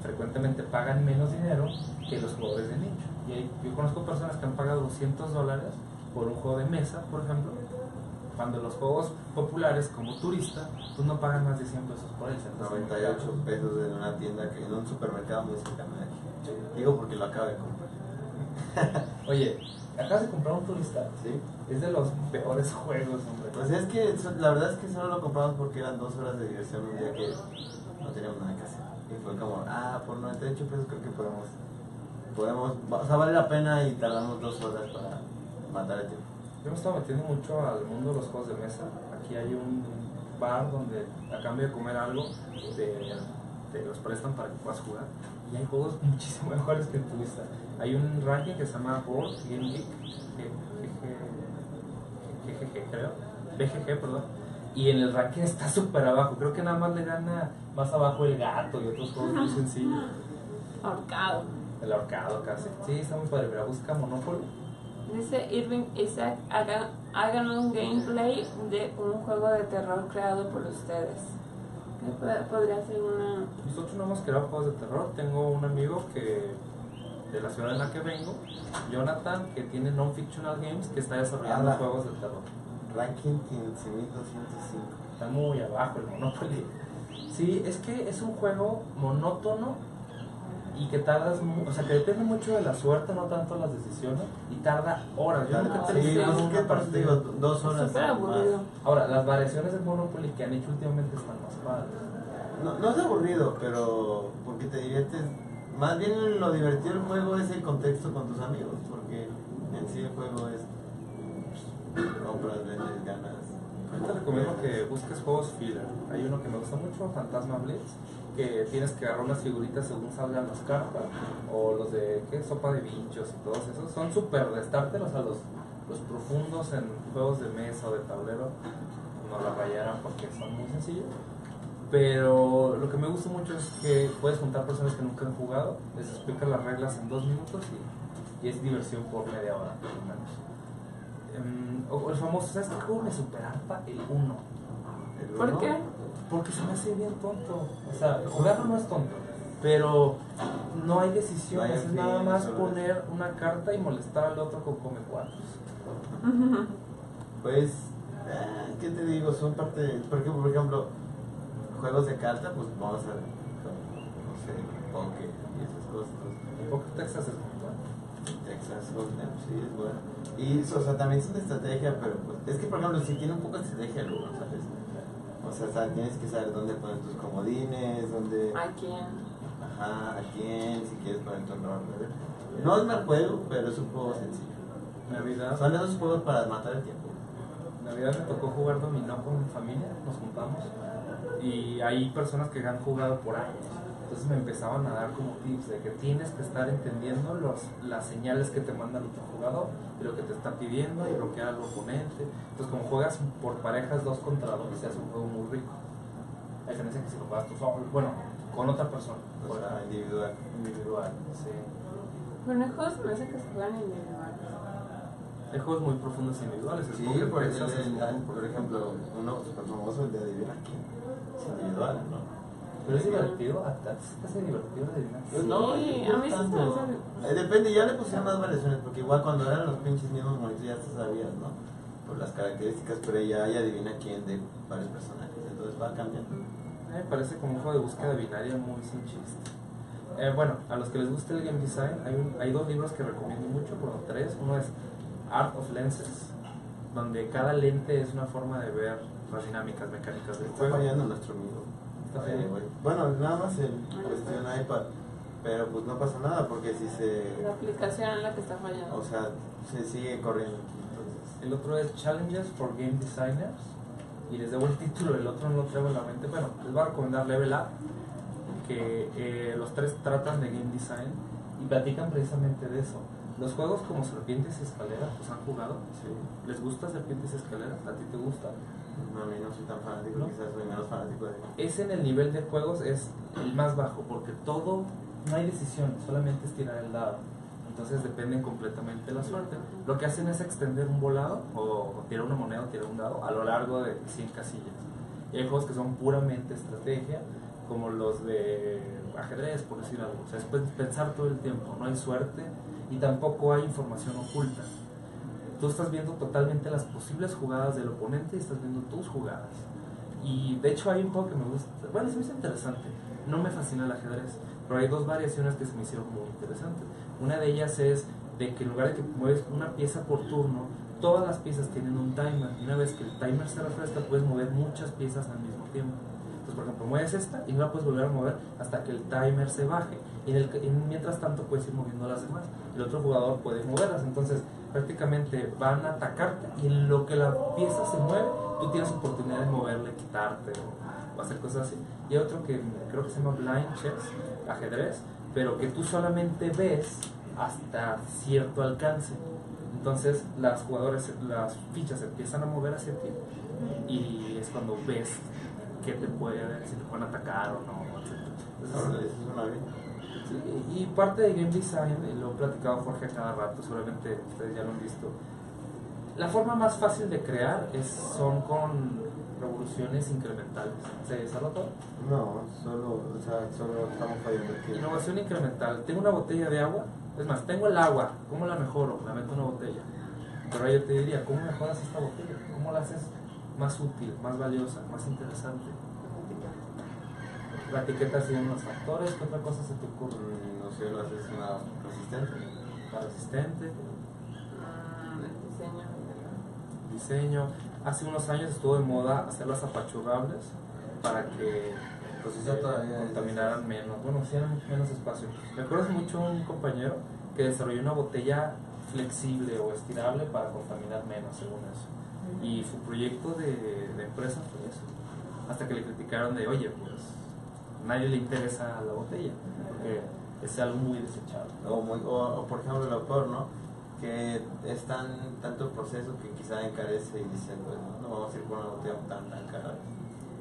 frecuentemente pagan menos dinero que los jugadores de nicho. Y hay- yo conozco personas que han pagado 200 dólares por un juego de mesa, por ejemplo, cuando los juegos populares como turista, pues no pagan más de 100 pesos por él. se les hace muy 98 caro. pesos en una tienda, que, en un supermercado muy cercano de aquí. Digo porque lo acabo de comprar. <laughs> Oye, acabas de comprar un turista, ¿Sí? es de los peores <laughs> juegos, hombre. Pues es que la verdad es que solo lo compramos porque eran dos horas de diversión un día que no teníamos nada que hacer. Y fue como, ah, por 98 pesos creo que podemos, podemos, o sea, vale la pena y tardamos dos horas para matar el tiempo. Yo me estaba metiendo mucho al mundo de los juegos de mesa. Aquí hay un bar donde a cambio de comer algo te, te los prestan para que puedas jugar. Y hay juegos <laughs> muchísimo mejores que el turista. Hay un ranking que se llama Board Game Geek, GG, GGG creo, BGG, perdón. Y en el ranking está súper abajo. Creo que nada más le gana más abajo el gato y otros juegos muy sencillos. Ahorcado. El ahorcado casi. Sí, está muy padre. Mira, busca Monopoly. Dice Irving Isaac, hagan, hagan un gameplay de un juego de terror creado por ustedes. ¿Qué pod- podría ser una... Nosotros no hemos creado juegos de terror. Tengo un amigo que de la ciudad en la que vengo, Jonathan, que tiene Non-Fictional Games, que está desarrollando juegos de terror. Ranking 15.205. Está muy abajo el Monopoly. Sí, es que es un juego monótono y que tardas, mu- o sea, que depende mucho de la suerte, no tanto las decisiones, y tarda horas. Yo creo que Ah, te Sí, digo, partida. dos horas. Ahora, las variaciones del Monopoly que han hecho últimamente están más padres. No, no es aburrido, pero porque te diviertes. Más bien lo divertido del juego es el contexto con tus amigos, porque En sí el juego es pues, compras, vendes, ganas. Yo te recomiendo que busques juegos filler. Hay uno que me gusta mucho, Fantasma Blitz, que tienes que agarrar unas figuritas según salgan las cartas, o los de ¿qué? sopa de bichos y todos esos. Son súper de starter, o sea, los, los profundos en juegos de mesa o de tablero no la rayaran porque son muy sencillos. Pero lo que me gusta mucho es que puedes juntar personas que nunca han jugado, les explicas las reglas en dos minutos y, y es diversión por media hora, por lo menos. Em, o el famoso, ¿sabes qué juego me superarpa? El 1. El ¿Por qué? Porque se me hace bien tonto. O sea, jugarlo no es tonto. Pero no hay decisiones, es fin, nada más solo poner una carta y molestar al otro con come cuatros. <laughs> Pues, eh, ¿qué te digo? Son parte de, porque, por ejemplo, juegos de carta, pues vamos a ver, no sé, Poker y esas cosas. Poker Texas es. Texas Hold'em, sí, es bueno. Y, o sea, también son de estrategia, pero pues, es que, por ejemplo, si tiene un poco de estrategia el uno, ¿sabes? O sea, tienes que saber dónde poner tus comodines, dónde... ¿A quién? Ajá, a quién, si quieres poner tu honor. No es mal juego, pero es un juego sencillo. Navidad, Son esos juegos para matar el tiempo. Navidad me tocó jugar dominó con mi familia, nos juntamos y hay personas que han jugado por años. Entonces me empezaban a dar como tips de que tienes que estar entendiendo los, las señales que te manda el otro jugador y lo que te está pidiendo y bloquear al oponente. Entonces como juegas por parejas dos contra dos, se hace un juego muy rico. A diferencia que si lo juegas tú solo, bueno, con otra persona. O sea, individual. individual, sí. Bueno, el juego se me hace que se juegan individuales. Hay juegos muy profundos e individuales. Sí, por, el- el- por ejemplo, uno súper famoso, el de Adivina quién. Es individual, ¿no? Pero es divertido, hasta es casi divertido de no, a mí sí se Eh, Depende, ya le pusieron más variaciones, porque igual cuando eran los pinches mismos monitos ya te sabías, ¿no? Por las características, pero ya hay adivina quién de varios personajes, entonces va cambiando. Me parece como un juego de búsqueda binaria muy sin chiste. Eh, bueno, a los que les guste el game design, hay, un- hay dos libros que recomiendo mucho, bueno, tres. Uno es Art of Lenses, donde cada lente es una forma de ver las dinámicas mecánicas del Está juego. fallando nuestro amigo. Güey. Bueno, nada más en cuestión iPad, pero pues no pasa nada porque si se. La aplicación es la que está fallando. O sea, se sigue corriendo. Entonces, El otro es Challenges for Game Designers. Y les debo el título, el otro no lo traigo en la mente. Bueno, les voy a recomendar Level Up, que eh, los tres tratan de game design y platican precisamente de eso. Los juegos como Serpientes y Escaleras, pues han jugado. sí. ¿Les gusta Serpientes y Escaleras? ¿A ti te gusta? No, a mí no soy tan fanático, ¿No? quizás soy menos fanático de. Ese en el nivel de juegos es el más bajo, porque todo, no hay decisión, solamente es tirar el dado. Entonces dependen completamente de la suerte. Lo que hacen es extender un volado, o tirar una moneda o tirar un dado, a lo largo de 100 casillas. Y hay juegos que son puramente estrategia, como los de ajedrez, por decir algo. O sea, es pen- pensar todo el tiempo, no hay suerte y tampoco hay información oculta. Tú estás viendo totalmente las posibles jugadas del oponente y estás viendo tus jugadas. Y de hecho hay un juego que me gusta, bueno, se me hizo interesante. No me fascina el ajedrez, pero hay dos variaciones que se me hicieron muy interesantes. Una de ellas es de que en lugar de que mueves una pieza por turno, todas las piezas tienen un timer. Y una vez que el timer se refresca, puedes mover muchas piezas al mismo tiempo. Entonces, por ejemplo, mueves esta y no la puedes volver a mover hasta que el timer se baje. Y en el, en- mientras tanto puedes ir moviendo las demás. El otro jugador puede moverlas. Entonces, prácticamente van a atacarte y en lo que la pieza se mueve, tú tienes oportunidad de moverle, quitarte o, hacer cosas así. Y hay otro que creo que se llama Blind Chess, ajedrez, pero que tú solamente ves hasta cierto alcance. Entonces las jugadores, las fichas empiezan a mover hacia ti y es cuando ves que te puede, si te pueden atacar o no, etc. Entonces, eso suena bien. Sí, y parte de game design, y lo he platicado Jorge a cada rato, seguramente ustedes ya lo han visto. La forma más fácil de crear es, son con revoluciones incrementales. ¿Se ha notado? No, solo, o sea, solo estamos fallando aquí. Innovación incremental. Tengo una botella de agua. Es más, tengo el agua. ¿Cómo la mejoro? La meto en una botella. Pero ahí yo te diría, ¿cómo mejoras esta botella? ¿Cómo la haces más útil, más valiosa, más interesante? La etiqueta tiene unos factores. ¿Qué otra cosa se te ocurre? Mm, No sé, lo haces una resistente. La resistente. El diseño. diseño. Hace unos años estuvo de moda hacerlas apachurrables para que Pues eso eh, todavía es- contaminaran menos, bueno, hicieran menos espacio. Me acuerdo mucho un compañero que desarrolló una botella flexible o estirable para contaminar menos, según eso. Y su proyecto de, de empresa fue eso. Hasta que le criticaron de, oye, pues nadie le interesa la botella, porque es algo muy desechable. O, muy- o- o, por ejemplo el autor, ¿no? Que es tan, tanto el proceso que quizá encarece y dice, pues no, no vamos a ir por una botella tan, tan cara.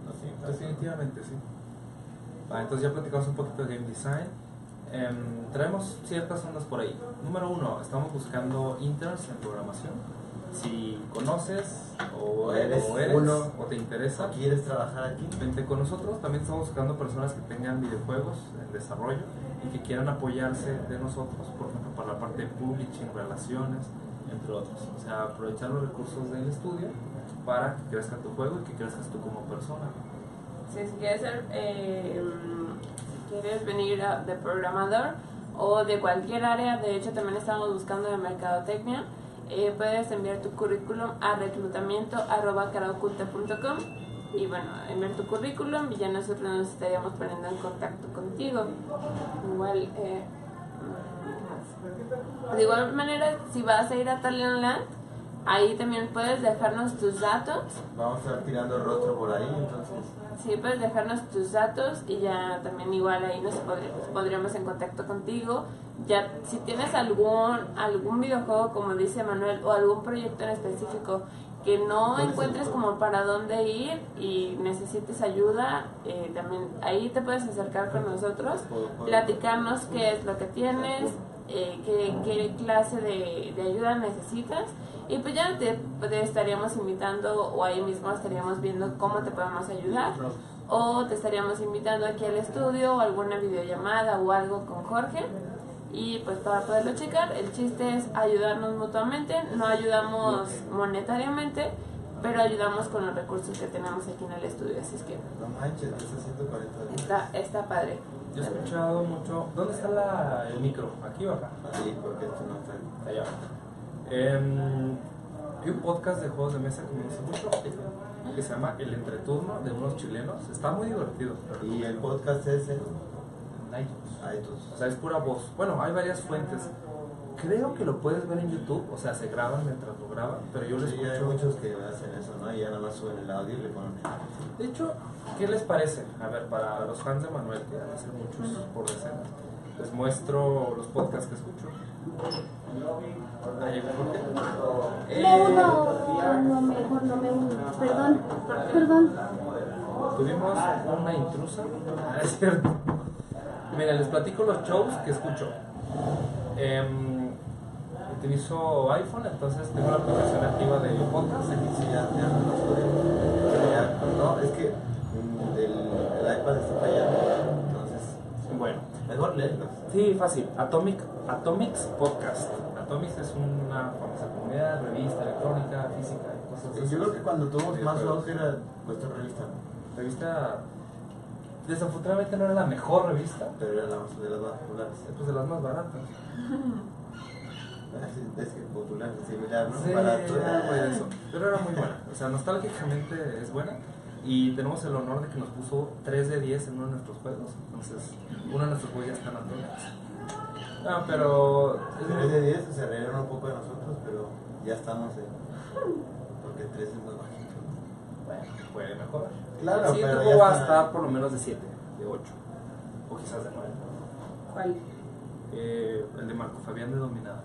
No sé, Definitivamente, sí. Va, entonces ya platicamos un poquito de game design. Em, traemos ciertas ondas por ahí. Número uno, estamos buscando interns en programación. Si conoces o eres o, eres, uno. o te interesa, ¿O quieres trabajar aquí? vente con nosotros. También estamos buscando personas que tengan videojuegos en desarrollo y que quieran apoyarse de nosotros, por ejemplo, para la parte de publishing, relaciones, entre otros. O sea, aprovechar los recursos del estudio para que crezca tu juego y que crezcas tú como persona. Sí, si quieres ser, eh, si quieres venir a- de programador o de cualquier área, de hecho también estamos buscando de mercadotecnia, eh, puedes enviar tu currículum a reclutamiento.com y bueno, enviar tu currículum y ya nosotros nos estaríamos poniendo en contacto contigo. Igual, eh, mm, de igual manera, si vas a ir a Talentland, ahí también puedes dejarnos tus datos Vamos a estar tirando el rostro por ahí, entonces. Sí, puedes dejarnos tus datos y ya también igual ahí nos podríamos en contacto contigo. Ya si tienes algún algún videojuego como dice Manuel o algún proyecto en específico que no encuentres como para dónde ir y necesites ayuda, eh, también ahí te puedes acercar con nosotros, platicarnos qué es lo que tienes, eh, qué, qué clase de, de ayuda necesitas y pues ya te, te estaríamos invitando o ahí mismo estaríamos viendo cómo te podemos ayudar o te estaríamos invitando aquí al estudio o alguna videollamada o algo con Jorge y pues para poderlo checar el chiste es ayudarnos mutuamente no ayudamos monetariamente pero ayudamos con los recursos que tenemos aquí en el estudio así es que No manches, está haciendo 40 días. está, está padre Yo he escuchado mucho. ¿Dónde está la, el micro? ¿Aquí o acá? Sí, porque esto no está. Allá. Em, hay un podcast de juegos de mesa que me gusta mucho que se llama El Entreturno de unos chilenos. Está muy divertido. Y el podcast es en iTunes. iTunes. O sea, es pura voz. Bueno, hay varias fuentes. Creo que lo puedes ver en YouTube, o sea, se graban mientras lo graban, pero yo lo Sí, hay escucho. muchos que hacen eso, ¿no? Y ya nada más suben el audio y le ponen. De hecho, ¿qué les parece? A ver, para los fans de Manuel, que van a ser muchos por decena, les muestro los podcasts que escucho. Eh, Me uno. No, mejor no me uno. Perdón, perdón. Tuvimos una intrusa. Ah, es cierto. Mira, les platico los shows que escucho. Em, utilizo iPhone, entonces tengo la aplicación activa de podcast. Sí, ya, ya no lo suben. Pero ya, no, es que el, el iPad está fallando. Entonces, Bueno, mejor leerlos. Sí, fácil. Atomic, Atomics Podcast. Atomics es una famosa comunidad, revista electrónica, física y cosas así. Yo creo que cuando tuvo más auge era vuestra revista, ¿no? Revista, desafortunadamente no era la mejor revista, pero era la de las más populares. pues de las más baratas. Ah, Es que popular, similar, ¿no? Sí, Barato. eso. Pero era muy buena. O sea, nostálgicamente es buena. Y tenemos el honor de que nos puso 3 de 10 en uno de nuestros juegos. Entonces, uno de nuestros juegos ya está en Atomics. Ah, pero. es muy- 3 de 10 se reyeron un poco de nosotros, pero ya estamos en. Porque 3 es muy bajito. Bueno, puede mejorar. Claro, siguiente pero juego va a estar por lo menos de 7, de 8. O quizás de 9. ¿Cuál? Eh, el de Marco Fabián de Dominadas.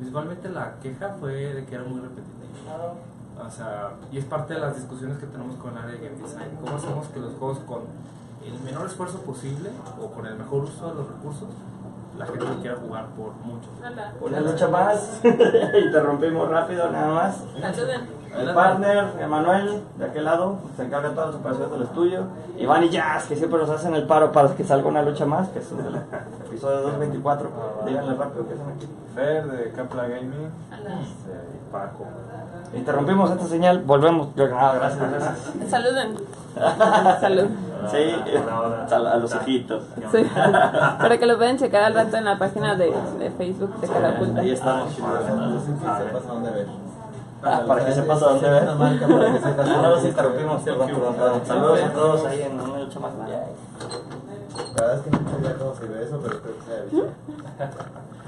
Visualmente la queja fue de que era muy repetitivo. O sea, y es parte de las discusiones que tenemos con el área de game design. ¿Cómo hacemos que los juegos con el menor esfuerzo posible o con el mejor uso de los recursos, la gente lo quiera jugar por mucho? Hola. Una lucha más. <laughs> Interrumpimos rápido nada más. El partner, Emanuel, de aquel lado, se encarga de todas las operaciones del estudio. Iván y Jazz, que siempre nos hacen el paro para que salga una lucha más, que es el episodio 224. Díganle rápido que hacen aquí. Fer de Capla Gaming este, y Paco. Interrumpimos esta señal, volvemos. Ah, gracias, gracias. Saluden. Salud. Sí, sal- a los ojitos. Sí. Para que lo pueden checar al rato en la página de, de Facebook de Cara Oculta. Ahí estamos. Ah, para que sepas a dónde ver. Para no, sí, interrumpimos. Saludos a todos ahí en una lucha más. La verdad es que no sabía cómo se ve eso, pero creo que se ha <laughs> visto.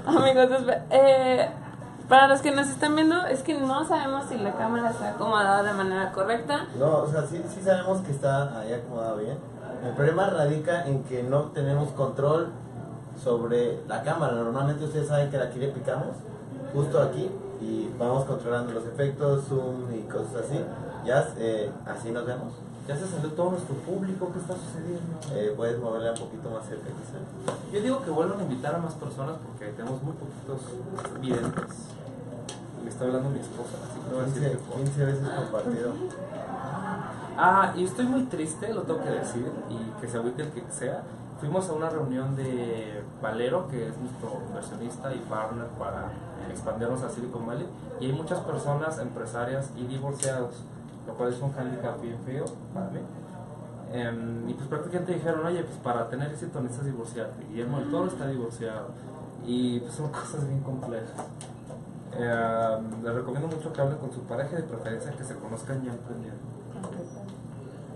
Amigos, eh, Para los que nos están viendo, es que no sabemos si la cámara está acomodada de manera correcta. No, o sea, sí, sí sabemos que está ahí acomodado bien. El problema radica en que no tenemos control sobre la cámara. Normalmente ustedes saben que aquí le picamos, justo aquí, y vamos controlando los efectos, zoom y cosas así. Ya, eh, así nos vemos. Ya se salió todo nuestro público, ¿qué está sucediendo? Eh, puedes moverla un poquito más cerca quizá. Yo digo que vuelvan a invitar a más personas porque tenemos muy poquitos videntes. Me está hablando mi esposa, así que le voy a decir 15, que por- 15 veces compartido. Ah, y estoy muy triste, lo tengo que decir, y que se agüite el que sea. Fuimos a una reunión de Valero, que es nuestro inversionista y partner para expandirnos a Silicon Valley, y hay muchas personas, empresarias y divorciados, lo cual es un handicap bien feo para mí. Em, y pues prácticamente dijeron, oye, pues para tener éxito necesitas divorciarte. Guillermo del Toro está divorciado. Y pues son <laughs> cosas bien complejas. Eh, les recomiendo mucho que hablen con su pareja de preferencia que se conozcan ya emprendiendo.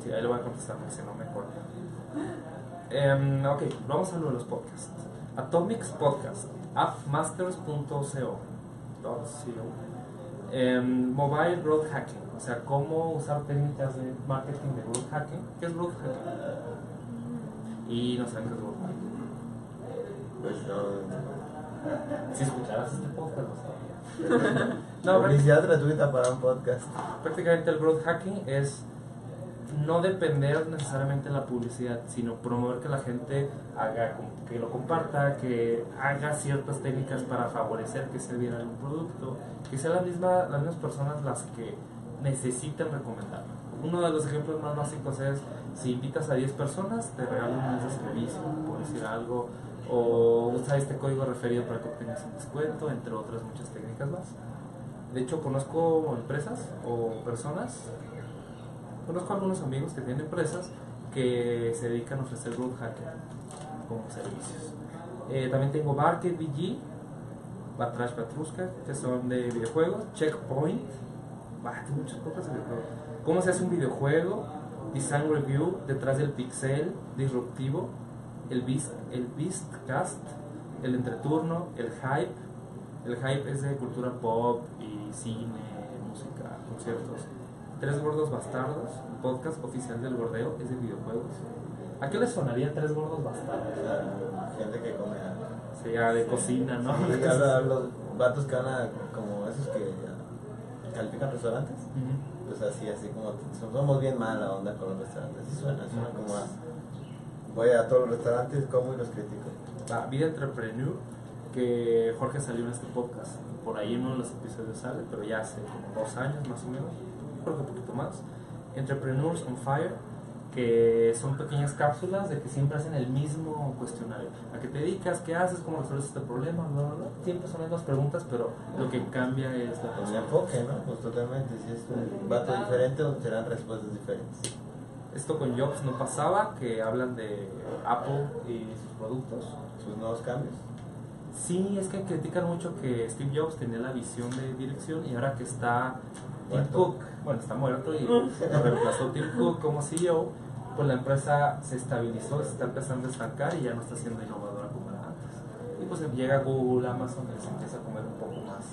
Sí, ahí le voy a contestar porque si no me acuerdo. Em, ok, vamos a lo de los podcasts. Atomics Podcast, appmasters.co. Em, mobile Growth Hacking, o sea, cómo usar técnicas de marketing de Growth Hacking. ¿Qué es Growth Hacking? Y no saben qué es Growth Hacking. Pues no. Si escucharas este podcast, lo sabías. no, <laughs> Publicidad gratuita para un podcast. prácticamente el growth hacking es no depender necesariamente de la publicidad, sino promover que la gente haga, que lo comparta, que haga ciertas técnicas para favorecer que se viera un producto, que sean la misma, las mismas personas las que necesiten recomendarlo. Uno de los ejemplos más básicos es si invitas a 10 personas, te regalan un servicio, por decir algo, o usa este código referido para que obtengas un descuento, entre otras muchas técnicas más. De hecho, conozco empresas o personas, conozco algunos amigos que tienen empresas que se dedican a ofrecer growth hacking como servicios. Eh, también tengo Barket VG, Batrash Batrushka, que son de videojuegos, Checkpoint, bah, muchas cosas de videojuegos. ¿Cómo se hace un videojuego? Design Review, detrás del pixel, disruptivo, el Beast, el Beastcast, el entreturno, el hype. El hype es de cultura pop y cine, música, conciertos. Tres Gordos Bastardos, podcast oficial del gordeo, es de videojuegos. ¿A qué les sonaría Tres Gordos Bastardos? Gente que come algo. Sería de cocina, ¿no? Sí, habla- <laughs> los vatos que van a, como esos que califican restaurantes. Ujú. Pues así, así como somos bien mala onda con los restaurantes. Así suena, suena como a. Voy a todos los restaurantes, como y los critico. La vida entrepreneur, que Jorge salió en este podcast. Por ahí en uno de los episodios sale, pero ya hace como dos años más o menos, un poquito más. Entrepreneurs on Fire, que son pequeñas cápsulas de que siempre hacen el mismo cuestionario. ¿A qué te dedicas? ¿Qué haces? ¿Cómo resuelves este problema? Bla, bla, bla. Siempre son las mismas preguntas, pero lo que cambia es la El enfoque, ¿no? Pues totalmente. Si es un vato diferente, serán respuestas diferentes. Esto con Jobs no pasaba, que hablan de Apple y sus productos. Sus nuevos cambios. Sí, es que critican mucho que Steve Jobs tenía la visión de dirección y ahora que está Tim. Cook, bueno, está muerto y lo reemplazó Tim Cook como CEO, pues la empresa se estabilizó, se está empezando a estancar y ya no está siendo innovadora como era antes. Y pues llega Google, Amazon y les empieza a comer un poco más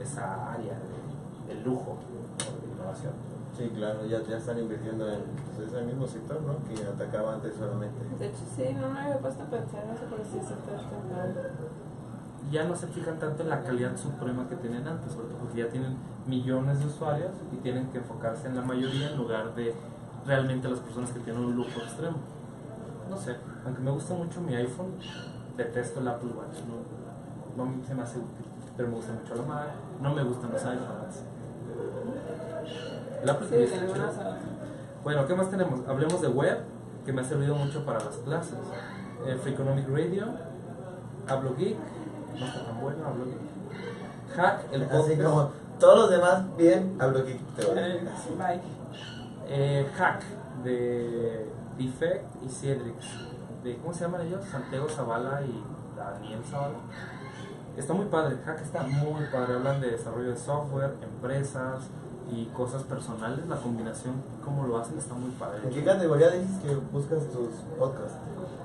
esa área de, de lujo de innovación. Sí, claro, ya, ya están invirtiendo en pues, ese mismo sector, ¿no? Que atacaba antes solamente. De hecho, sí, no me había puesto a pensar en eso, pero sí, eso está. Ya no se fijan tanto en la calidad suprema que tenían antes, sobre todo porque ya tienen millones de usuarios y tienen que enfocarse en la mayoría en lugar de realmente las personas que tienen un lujo extremo. No sé, aunque me gusta mucho mi iPhone, detesto el Apple Watch, no, no se me hace útil, pero me gusta mucho la Mac, no me gustan los iPhones. El Apple Sí, TV está chido. Bueno, ¿qué más tenemos? Hablemos de web, que me ha servido mucho para las clases. Eh, Free Economic Radio, Hablo Geek, no está tan bueno, Hablo Geek. Hack, el podcast. Así como todos los demás, bien, hablo aquí. Te voy. Eh, bye. Eh, Hack, de Defect y Cedrix. De, ¿Cómo se llaman ellos? Santiago Zavala y Daniel Zavala. Está muy padre, Hack está muy padre. Hablan de desarrollo de software, empresas y cosas personales. La combinación, cómo lo hacen, está muy padre. ¿En qué categoría dices que buscas tus podcasts?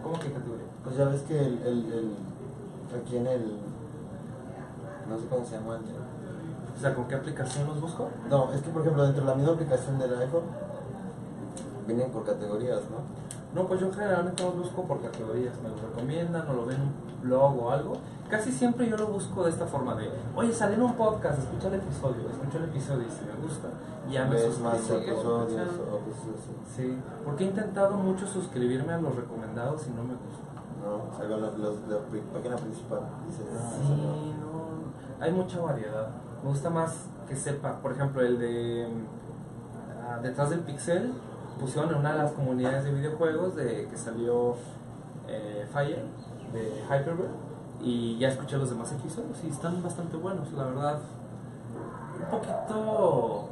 ¿Cómo que categoría? Pues ya ves que el, el, el- aquí en el No sé cómo se llama. el- O sea, ¿con qué aplicación los busco? No, es que por ejemplo dentro de la misma aplicación del iPhone vienen por categorías, ¿no? No, pues yo generalmente los busco por categorías, me lo recomiendan o lo ven en un blog o algo. Casi siempre yo lo busco de esta forma de, oye, sale en un podcast, escucha el episodio, escucha el episodio y si me gusta, ya me Ves más suscribo. episodios o cosas así. Sí, porque he intentado mucho suscribirme a los recomendados y no me gusta. No, o sea, con los. Sí, no, hay mucha variedad. Me gusta más que sepa, por ejemplo, el de ah, Detrás del Pixel, pusieron en una de las comunidades de videojuegos de que salió eh, Fire de Hyperbird y ya escuché los demás episodios y están bastante buenos, la verdad. Un poquito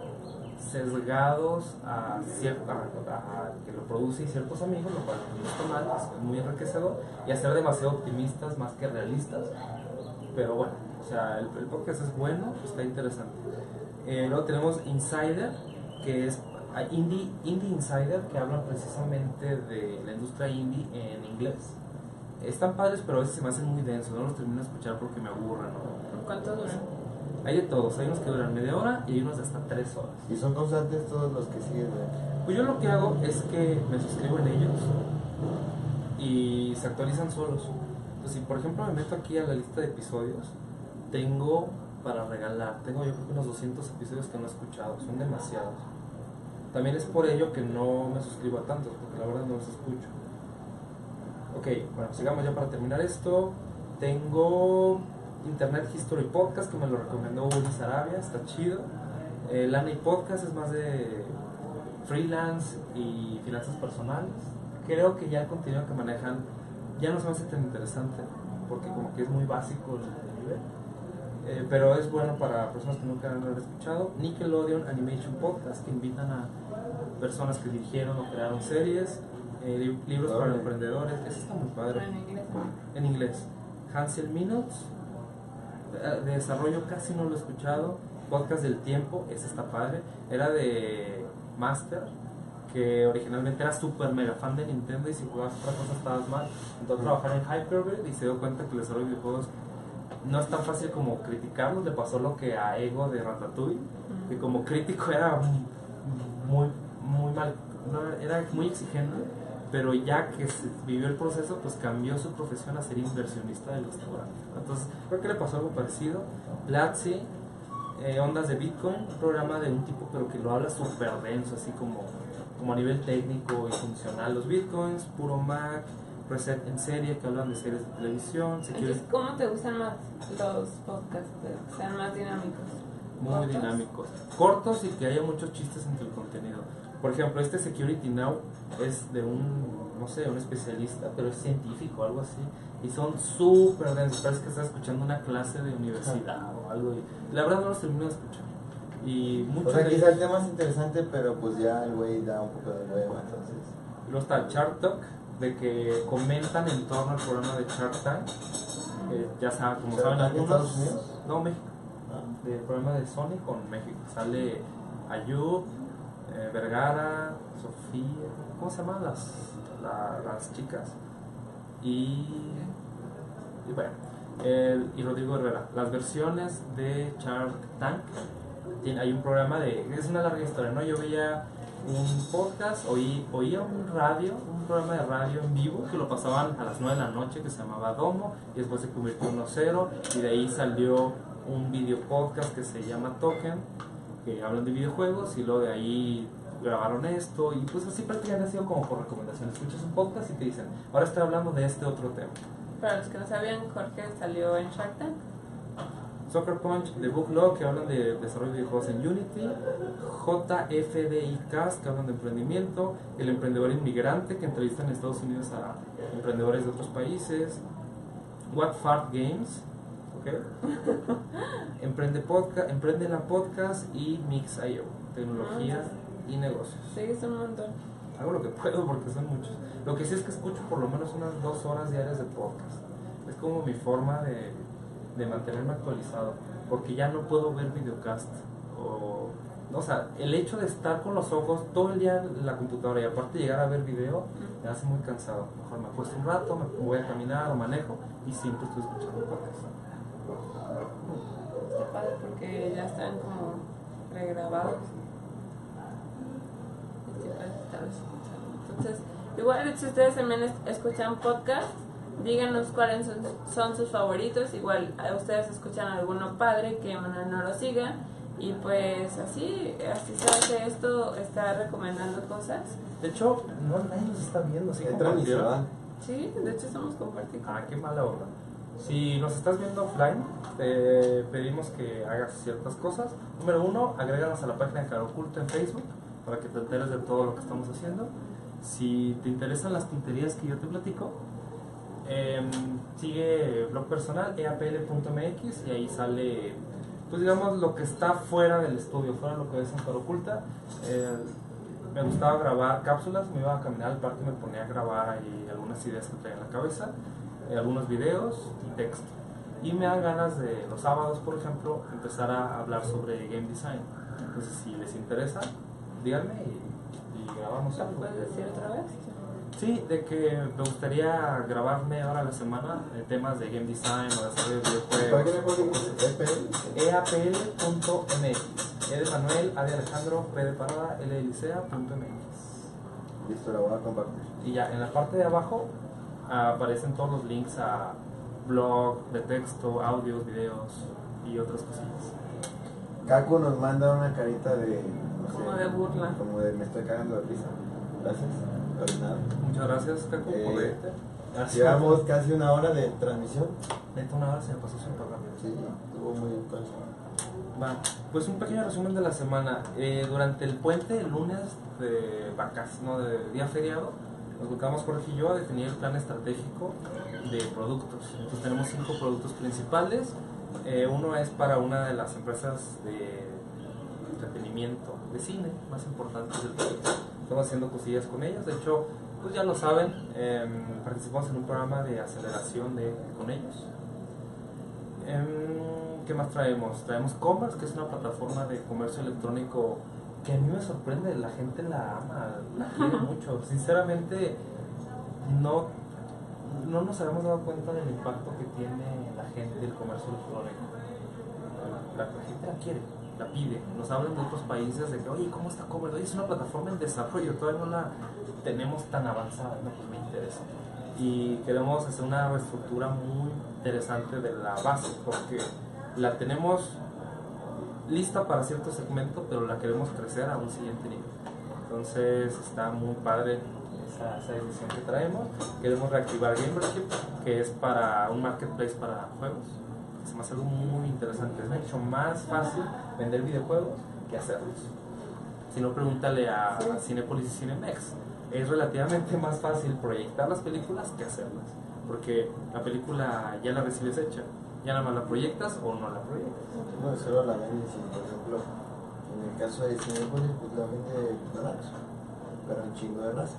sesgados a a, que lo produce y ciertos amigos, lo cual no está mal, es muy enriquecedor y a ser demasiado optimistas más que realistas. Pero bueno, o sea, el, podcast es bueno, está interesante. Eh, luego tenemos Insider, que es ah, Indie, Indie Insider, que hablan precisamente de la industria indie en inglés. Están padres, pero a veces se me hacen muy densos, no los termino de escuchar porque me aburren. ¿no? ¿Cuánto? Hay de todos, hay unos que duran media hora y hay unos de hasta tres horas. Y son constantes todos los que siguen. Pues yo lo que hago es que me suscribo en ellos y se actualizan solos. Pues si por ejemplo me meto aquí a la lista de episodios, tengo para regalar, tengo yo creo que unos 200 episodios que no he escuchado, son demasiados. También es por ello que no me suscribo a tantos, porque la verdad no los escucho. Ok, bueno, sigamos ya para terminar esto. Tengo Internet History Podcast que me lo recomendó Ulis Arabia, está chido. El Annie Podcast es más de freelance y finanzas personales. Creo que ya el contenido que manejan ya no se me hace tan interesante porque como que es muy básico el, el nivel. Eh, pero es bueno para personas que nunca han escuchado. Nickelodeon Animation Podcast que invitan a personas que dirigieron o crearon series, eh, li- libros para Órale. emprendedores. Eso está muy padre En inglés. en inglés. Hansel Minutes, eh, de desarrollo casi no lo he escuchado. Podcast del tiempo, ese está padre. Era de Master, que originalmente era super mega fan de Nintendo y si jugabas otra cosa estabas mal. A trabajar en Hyperbird y se dio cuenta que el desarrollo de videojuegos no es tan fácil como criticarlos. Le pasó lo que a Ego de Ratatouille, que como crítico era muy, muy mal, era muy exigente, pero ya que se vivió el proceso, pues cambió su profesión a ser inversionista del restaurante. Entonces, creo que le pasó algo parecido. Platzi, eh, Ondas de Bitcoin, un programa de un tipo, pero que lo habla súper denso, así como, como a nivel técnico y funcional. Los Bitcoins, puro Mac, Reset en serie, que hablan de series de televisión, Entonces, security, ¿cómo te gustan más los podcasts? Que sean más dinámicos. muy ¿Cortos? dinámicos. Cortos y que haya muchos chistes entre el contenido. Por ejemplo, este Security Now es de un, no sé, un especialista, pero es científico, algo así. Y son súper densos. Parece que estás escuchando una clase de universidad o algo. Y la verdad no los termino de escuchar. Y O muchos sea, de quizá el tema es interesante, pero pues ya el güey da un poco de hueva, entonces. Luego está Shark Talk, de que comentan en torno al programa de Shark Tank. Eh, ya saben, como ¿Shark saben algunos. Estados Unidos? No, México. Ah. del programa de Sony con México. Sale Ayub, eh, Vergara, Sofía, ¿cómo se llaman las, la- las chicas? Y, y bueno, el- y Rodrigo Herrera. Las versiones de Shark Tank, tiene- hay un programa de, es una larga historia, ¿no? Yo veía un podcast, oí, oía un radio, un programa de radio en vivo que lo pasaban a las 9 de la noche que se llamaba Domo y después se convirtió en 1-0 y de ahí salió un video podcast que se llama Token que hablan de videojuegos y luego de ahí grabaron esto y pues así prácticamente ha sido como por recomendación. Escuchas un podcast y te dicen, ahora estoy hablando de este otro tema. Para los que no sabían, Jorge salió en Shark Tank. Soccer Punch, The Book Law, que hablan de desarrollo de videojuegos en Unity, JFDI Cast, que hablan de emprendimiento, El Emprendedor Inmigrante, que entrevistan en Estados Unidos a emprendedores de otros países, What Fart Games, ¿ok? <laughs> Emprende, podcast, Emprende la Podcast y Mix.io, tecnología y negocios. Sí, es un montón. Hago lo que puedo porque son muchos. Lo que sí es que escucho por lo menos unas dos horas diarias de podcast. Es como mi forma de, de mantenerme actualizado. Porque ya no puedo ver videocast. O, o sea, el hecho de estar con los ojos todo el día en la computadora y aparte llegar a ver video me hace muy cansado. Mejor me acuesto un rato, me voy a caminar o manejo y siempre estoy escuchando podcast. Está padre porque ya están como regrabados. Este padre estarlos escuchando. Entonces, igual si ustedes también es- escuchan podcast, díganos cuáles son, son sus favoritos. Igual ustedes escuchan alguno padre que Manuel no lo siga. Y pues así, así se hace esto, está recomendando cosas. De hecho, no nadie nos está viendo. ¿sí Entran y se van. Sí, de hecho estamos compartiendo. Ah, qué mala onda. Si nos estás viendo offline, te pedimos que hagas ciertas cosas. Número uno, agréganos a la página de Cara Oculta en Facebook para que te enteres de todo lo que estamos haciendo. Si te interesan las tonterías que yo te platico, em, sigue blog personal eapl.mx y ahí sale, pues digamos, lo que está fuera del estudio, fuera de lo que ves en Cara Oculta. Eh, me gustaba grabar cápsulas, me iba a caminar al parque y me ponía a grabar ahí algunas ideas que traía en la cabeza, algunos videos y texto. Y me dan ganas de los sábados, por ejemplo, empezar a hablar sobre game design. Entonces, si les interesa, díganme y, y grabamos ¿Lo algo. puedes decir otra vez? Sí, de que me gustaría grabarme ahora a la semana eh, temas de game design o desarrollo de ¿Para qué videojuegos. eapl.mx. E de Manuel, A de Alejandro, P de Parada, L de Licea.mx. Listo, la voy a compartir. Y ya en la parte de abajo aparecen todos los links a blog, de texto, audios, videos y otras cosillas. Kaku nos manda una carita de. No sé, Como de burla. Como de me estoy cagando de risa. Gracias. Muchas gracias, Caco, Eh, por verte. Gracias. Llevamos casi una hora de transmisión. Neta, una hora se me pasó súper rápido. Sí, estuvo muy concha. Va, pues un pequeño resumen de la semana. Eh, durante el puente, el lunes de vacaciones, no, de día feriado, nos buscamos Jorge y yo a definir el plan estratégico de productos. Entonces tenemos cinco productos principales. Eh, uno es para una de las empresas de entretenimiento, de cine, más importantes del país. Estamos haciendo cosillas con ellos. De hecho, pues ya lo saben, em, participamos en un programa de aceleración de, con ellos. Em, ¿Qué más traemos? Traemos Commerce, que es una plataforma de comercio electrónico que a mí me sorprende, la gente la ama, la quiere mucho. Sinceramente, no, no nos habíamos dado cuenta del impacto que tiene la gente del comercio electrónico. La, la gente la quiere, la pide. Nos hablan de otros países de que, oye, ¿cómo está Commerce? Oye, es una plataforma en desarrollo, todavía no la tenemos tan avanzada. No, pues me interesa y queremos hacer una reestructura muy interesante de la base porque la tenemos lista para cierto segmento pero la queremos crecer a un siguiente nivel. Entonces está muy padre esa, esa decisión que traemos. Queremos reactivar Gamership que es para un marketplace para juegos. Se me hace algo muy interesante. Es mucho más fácil vender videojuegos que hacerlos. Si no pregúntale a, Cinepolis y Cinemex. Es relativamente <laughs> más fácil proyectar las películas que hacerlas. Porque la película ya la recibes hecha, ya nada más la proyectas o no la proyectas. No, solo la venden, si, por ejemplo, en el caso de Cinepolis, pues la vende barato, pero un chingo de raza.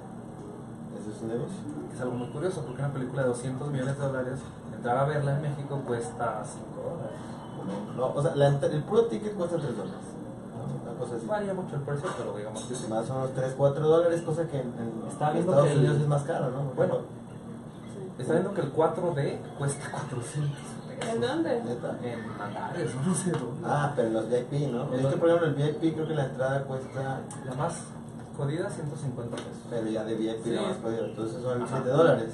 Eso es un negocio. Es algo muy curioso porque una película de 200 millones de dólares, entrar a verla en México cuesta 5 dólares. No, o sea, la el puro ticket cuesta 3 dólares. ¿no? Una cosa así. Varía mucho el precio, pero digamos que sí. Más o menos 3, 4 dólares, cosa que en, en viendo Estados que el- Unidos es más caro, ¿no? Bueno, está viendo que el 4D cuesta 400 pesos. ¿En dónde? En Andares, no sé dónde. Ah, pero en los VIP, ¿no? Es que, por ejemplo, el VIP creo que la entrada cuesta, La más jodida, 150 pesos. pero ya de VIP Sí. la más jodido, entonces son Ajá. 7 dólares.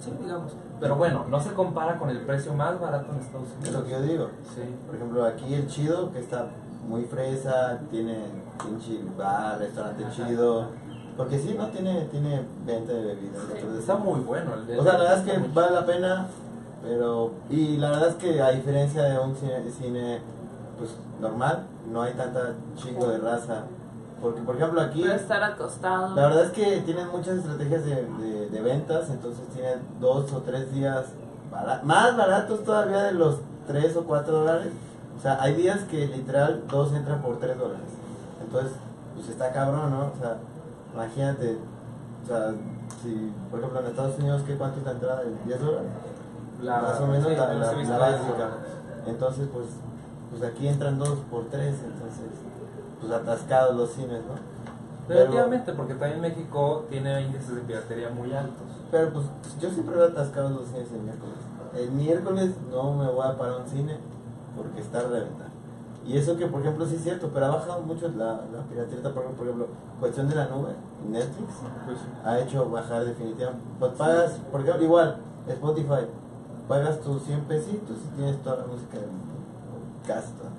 Sí, digamos. Pero bueno, no se compara con el precio más barato en Estados Es Unidos. lo que yo digo. Sí. Por ejemplo, aquí el chido, que está muy fresa, tiene pinche bar, restaurante Ajá. chido. Porque sí, ¿no? Tiene, tiene venta de bebidas. entonces- Está muy bueno. El de- O sea, la verdad es que vale la pena, pero... Y la verdad es que a diferencia de un cine, cine pues normal, no hay tanta chingo de raza. Porque, por ejemplo, aquí... Pero estar acostado. La verdad es que tienen muchas estrategias de, de- de ventas, entonces tienen dos o tres días más baratos todavía de los tres o cuatro dólares. O sea, hay días que literal dos entran por tres dólares. Entonces, pues está cabrón, ¿no? O sea, imagínate, o sea, si, por ejemplo, en Estados Unidos, ¿qué cuánto es la entrada? ¿10 dólares? La- más o menos la, la- la básica. Entonces, pues, pues aquí entran dos por tres, entonces, pues atascados los cines, ¿no? Relativamente, porque también México tiene índices de piratería muy altos. Pero pues yo siempre veo atascados los cines el miércoles. el miércoles no me voy a parar un cine porque está a reventar. Y eso que, por ejemplo, sí es cierto, pero ha bajado mucho la, la piratería, por ejemplo, cuestión de la nube, Netflix, Pues ha hecho bajar definitivamente. Pues pagas, por ejemplo, igual, Spotify, pagas tus 100 pesitos y tienes toda la música del mundo, o casi toda,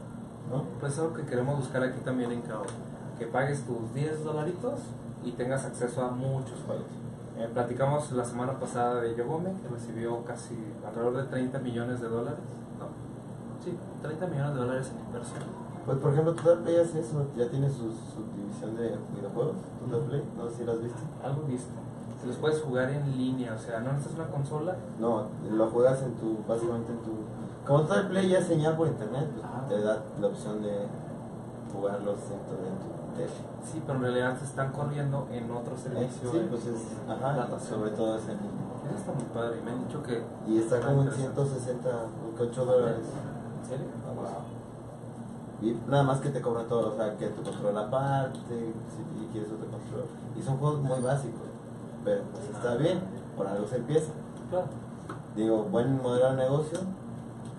¿no? Pues es algo que queremos buscar aquí también en Cao. Que pagues tus 10 dolaritos y tengas acceso a muchos juegos. Eh, platicamos la semana pasada de Yogome, que recibió casi alrededor de 30 millones de dólares. No, sí, 30 millones de dólares en inversión. Pues por ejemplo, Total Play hace eso, ya tiene su subdivisión de videojuegos, Total Play, no sé si lo has visto. Algo viste. Se los puedes jugar en línea, o sea, no necesitas una consola. No, lo juegas en tu, básicamente en tu... Como Total Play ya es señal por internet, pues Ah. te da la opción de jugarlos en tu, en tu tele. Sí, pero en realidad se están corriendo en otro Eh, servicio. sí, de pues es, ajá, sobre todo es en línea. Eso está muy padre. Y me han dicho que. Y está como en interesante. 160, 8 dólares. ¿En serio? Ah, wow. Y nada más que te cobran todo, o sea, que tu control aparte, si quieres otro control. Y son juegos muy básicos, pero pues está bien, por algo se empieza. Claro. Digo, buen modelo de negocio.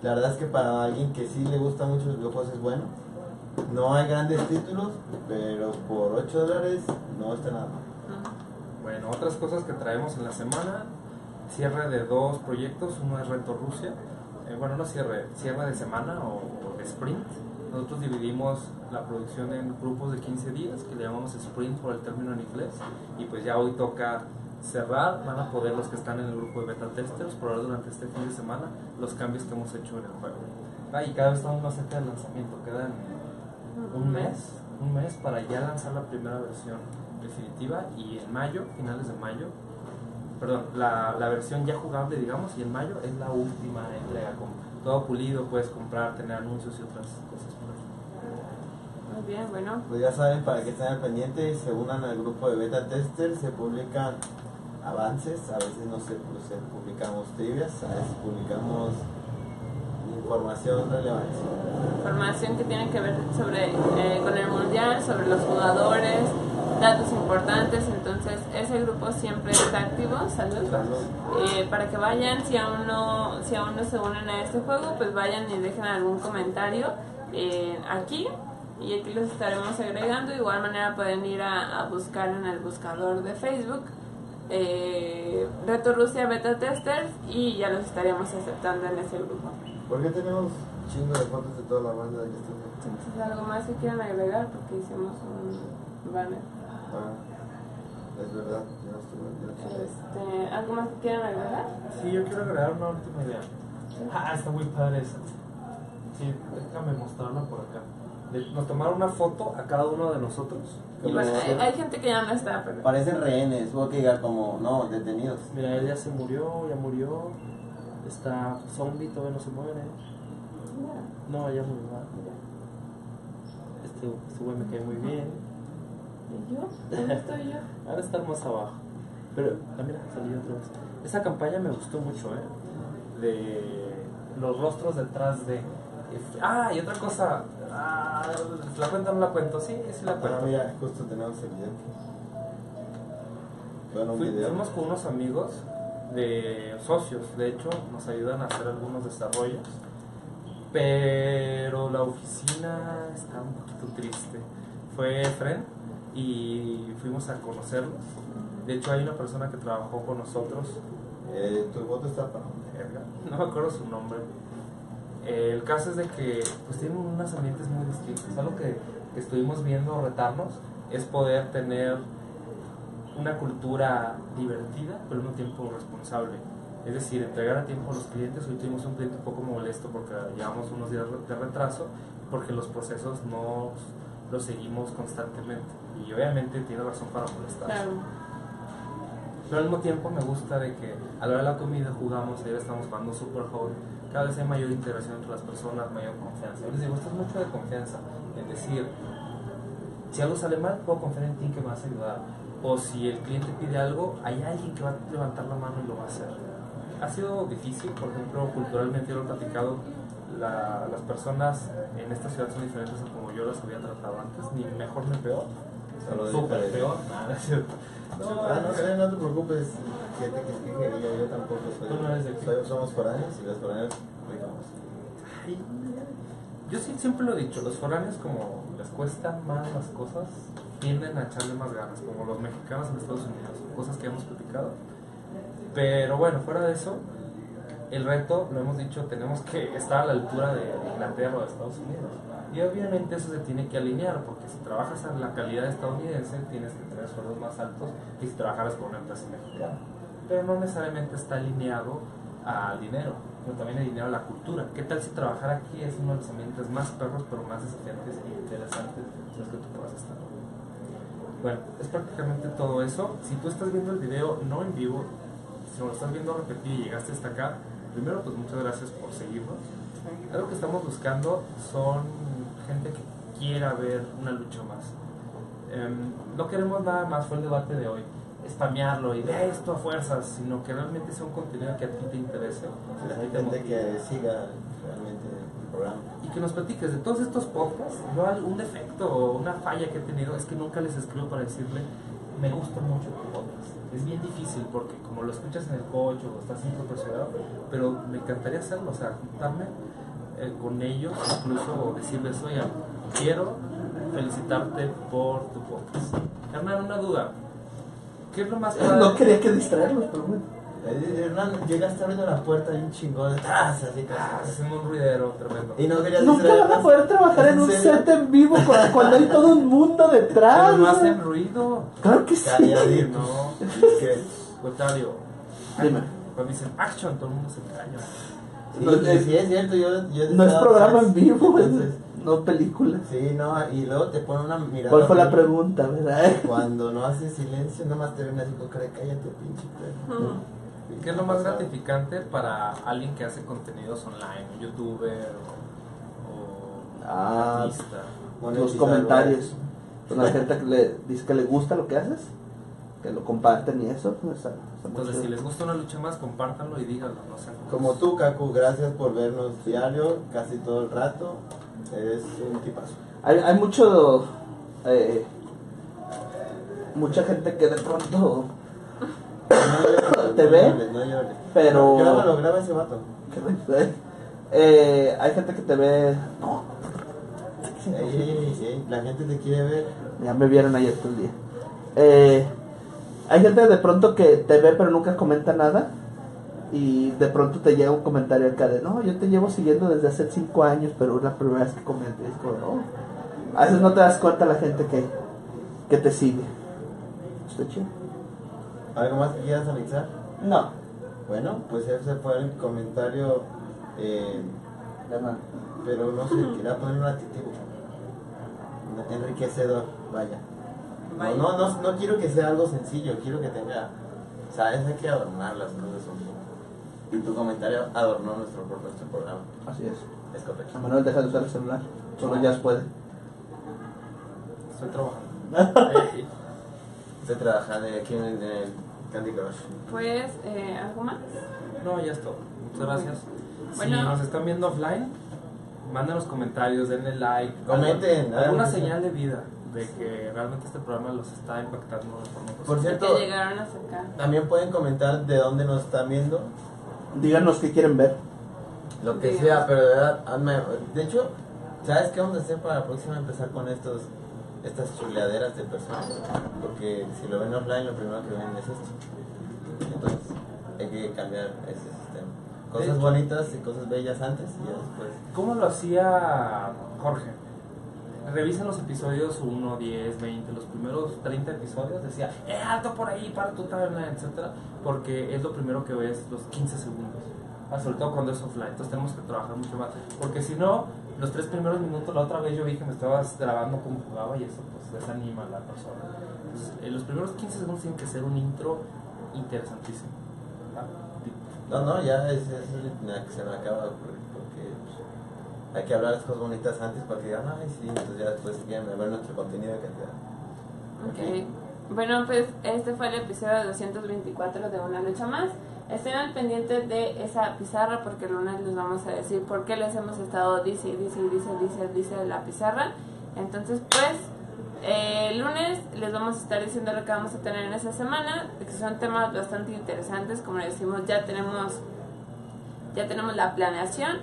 La verdad es que para alguien que sí le gusta mucho los videojuegos es bueno. No hay grandes títulos, pero por 8 dólares no está nada mal. Bueno, otras cosas que traemos en la semana, cierre de dos proyectos, uno es Reto Rusia, eh, bueno, no cierre, cierre de semana o, o de sprint. Nosotros dividimos la producción en grupos de 15 días, que le llamamos sprint por el término en inglés, y pues ya hoy toca cerrar, van a poder los que están en el grupo de beta testers probar durante este fin de semana los cambios que hemos hecho en el juego. Ah, y cada vez estamos más cerca del lanzamiento, quedan un mes, un mes para ya lanzar la primera versión definitiva y en mayo, finales de mayo, perdón, la, la versión ya jugable, digamos, y en mayo es la última entrega, con todo pulido, puedes comprar, tener anuncios y otras cosas por ahí. Muy bien, bueno. Pues ya saben, para que estén al pendiente, se unan al grupo de beta testers, se publican avances, a veces no se, publicamos trivias, a veces publicamos información relevante. Información que tiene que ver sobre eh, con el mundial, sobre los jugadores, datos importantes. Entonces, ese grupo siempre está activo. Saludos. Eh, para que vayan, si aún no si aún no se unen a este juego, pues vayan y dejen algún comentario eh, aquí y aquí los estaremos agregando. De igual manera pueden ir a, a buscar en el buscador de Facebook eh, Reto Rusia Beta Testers y ya los estaremos aceptando en ese grupo. ¿Por qué tenemos chingo de fotos de toda la banda que está? Entonces, algo más que quieran agregar porque hicimos un banner. Ah, es verdad, ya no estuve. ya no estuve. Este, ¿Algo más que quieran agregar? Sí, yo quiero agregar una última idea. Ah, está muy padre esa. Sí, déjame mostrarla por acá. Nos tomaron una foto a cada uno de nosotros. Y Bueno, hay, hay gente que ya no está, pero... Parecen rehenes, hubo que llegar como, no, detenidos. Mira, él ya se murió, ya murió. Está zombie, todavía no se muere. No, ya murió. mira. Este, este güey me cae muy bien. ¿Y yo? ¿Dónde estoy yo? <laughs> Ahora estar más abajo. Pero, ah, mira, salí otra vez. Esa campaña me gustó mucho, ¿eh? de los rostros detrás de. Ah, y otra cosa. Ah, ¿La cuento o no la cuento? Sí, sí la Ah, cuento. mira, justo tenemos el video. Bueno, un Fui- video. fuimos con unos amigos de socios, de hecho, nos ayudan a hacer algunos desarrollos. Pero la oficina está un poquito triste. Fue Fren y fuimos a conocerlos. De hecho, hay una persona que trabajó con nosotros Eh, tu foto está para verga. <laughs> no me acuerdo su nombre. Eh, el caso es de que pues tienen unos ambientes muy distintos. Algo que, que estuvimos viendo retarnos es poder tener una cultura divertida, pero al mismo tiempo responsable. Es decir, entregar a tiempo a los clientes. Hoy tuvimos un cliente un poco molesto porque llevamos unos días de retraso, porque los procesos no los seguimos constantemente. Y obviamente tiene razón para molestar. Claro. Pero al mismo tiempo me gusta de que a la hora de la comida jugamos, ayer estamos jugando Super Bowl, cada vez hay mayor interacción entre las personas, mayor confianza. Yo les digo, esto es mucho de confianza, es decir, si algo sale mal, puedo confiar en ti que me vas a ayudar. O si el cliente pide algo, hay alguien que va a levantar la mano y lo va a hacer. Ha sido difícil, por ejemplo, culturalmente yo lo he platicado, la- las personas en esta ciudad son diferentes a como yo las había tratado antes, ni mejor ni peor, súper peor. <laughs> Nada. No, ah, no, no te preocupes. Que te que yo, tampoco soy. Tú no eres de aquí. soy- somos foráneos y los foráneos rifamos. Ay, Yo sí, siempre lo he dicho, los foráneos como les cuestan más las cosas, tienden a echarle más ganas, como los mexicanos en Estados Unidos, cosas que hemos platicado. Pero bueno, fuera de eso, el reto, lo hemos dicho, tenemos que estar a la altura de Inglaterra o de Estados Unidos. Y obviamente eso se tiene que alinear, porque si trabajas en la calidad estadounidense, tienes que tener sueldos más altos que si trabajaras con una empresa mexicana. Pero no necesariamente está alineado al dinero, pero también alineado a la cultura. ¿Qué tal si trabajar aquí es uno de los ambientes más perros, pero más desafiantes e interesantes en los que tú puedas estar? Bueno, es prácticamente todo eso. Si tú estás viendo el video no en vivo, si lo estás viendo repetido y llegaste hasta acá, primero pues muchas gracias por seguirnos. Algo que estamos buscando son gente que quiera ver una lucha más. Em, no queremos nada más, fue el debate de hoy, spamearlo y ve esto a fuerzas, sino que realmente sea un contenido que a ti te interese. La que te gente motive. que siga realmente el programa. Y que nos platiques de todos estos podcasts, yo un defecto o una falla que he tenido es que nunca les escribo para decirle, me gusta mucho tu podcast. Es bien difícil porque como lo escuchas en el coche o estás en ciudad, pero me encantaría hacerlo, o sea, juntarme eh, con ellos, incluso decirles, oye, quiero felicitarte por tu podcast. Hernán, una duda. ¿Qué es lo más <laughs> padre? No quería que distraerlos, pero bueno. Eh, Hernán, llegaste abriendo la puerta y un chingón detrás, así que. Haciendo un ruidero tremendo. Y no querías Nunca van a poder trabajar en un serio? set en vivo cuando, cuando hay todo un mundo detrás. Pero no hacen ruido. Claro que sí. Calladito. No. Es que. Dime. Cuando dicen action, todo el mundo se calla. Sí, No, es- sí, es cierto, yo, yo No es programa atrás, en vivo, es- entonces, no película. Sí, no, y luego te ponen una mirada. ¿Cuál fue la pregunta, verdad? Cuando no haces silencio, nomás te ven así con cara de cállate, pinche perro. ¿Qué es lo más gratificante para alguien que hace contenidos online, un youtuber o, o Ah, artista? Los comentarios. Con la gente que le dice que le gusta lo que haces, que lo comparten y eso. pues, está- está muy Entonces, si les gusta una lucha más, compártanlo y díganlo. No sean Como tú, Kaku, gracias por vernos diario, casi todo el rato. Eres un tipazo. Hay, hay mucho. eh, mucha gente que de pronto. ¿Te ve? llores, No llores. Pero- Grábalo, graba ese vato. <laughs> eh, hay gente que te ve. No, Ey, ey, ey, la gente te quiere ver. ya me vieron ayer todo el día. Eh, hay gente de pronto que te ve pero nunca comenta nada. Y de pronto te llega un comentario acá de, no, yo te llevo siguiendo desde hace cinco años, pero es la primera vez que comento. Y es como, no. A veces no te das cuenta la gente que, que te sigue. Está chido. ¿Algo más que quieras anexar? No. Bueno, pues ese fue el comentario, eh, pero no sé, quería poner un adjetivo. Enriquecedor, vaya. Vaya. No, no, no, no quiero que sea algo sencillo, quiero que tenga, ¿sabes? Hay que adornar las cosas un poco. Y tu comentario adornó nuestro, nuestro programa. Así es. Es correcto. Manuel deja de usar el celular. Solo ya puede. Estoy trabajando. <laughs> Estoy trabajando aquí en, en el Candy Crush. Pues, eh, ¿algo más? No, ya es todo. Muchas gracias. Bueno. Si nos están viendo offline, mándenos comentarios, denle like. Comenten, algo- Alguna señal de vida de que realmente este programa los está impactando de forma Por positiva. cierto, Que llegaron hasta acá. también pueden comentar de dónde nos están viendo. Díganos qué quieren ver. Lo que sea, pero de verdad, hazme- de hecho, ¿sabes qué vamos a hacer para la próxima? Empezar con estos estas chuleaderas de personas. Porque si lo ven offline, lo primero que ven es esto. Entonces, hay que cambiar ese sistema. Cosas bonitas y cosas bellas antes y ya después. ¿Cómo lo hacía Jorge? Revisen los episodios 1, 10, 20, los primeros 30 episodios. Decía, eh, alto por ahí, para tu timeline, etcétera Porque es lo primero que ves los 15 segundos. Ah, sobre todo cuando es offline. Entonces tenemos que trabajar mucho más. Porque si no, los tres primeros minutos, la otra vez yo vi que me estabas grabando cómo jugaba y eso pues desanima a la persona. Entonces, eh, los primeros 15 segundos tienen que ser un intro interesantísimo. No, no, ya es, es la que se me acaba de ocurrir. Porque pues, hay que hablar las cosas bonitas antes para que digan, ay, sí, entonces ya después quieren ver nuestro contenido de calidad. Ok. Bueno, pues este fue el episodio 224 de Una Lucha Más. Estén al pendiente de esa pizarra porque el lunes les vamos a decir por qué les hemos estado dice, dice, dice, dice, dice la pizarra. Entonces, pues, Eh, el lunes les vamos a estar diciendo lo que vamos a tener en esa semana, que son temas bastante interesantes, como decimos, ya tenemos ya tenemos la planeación.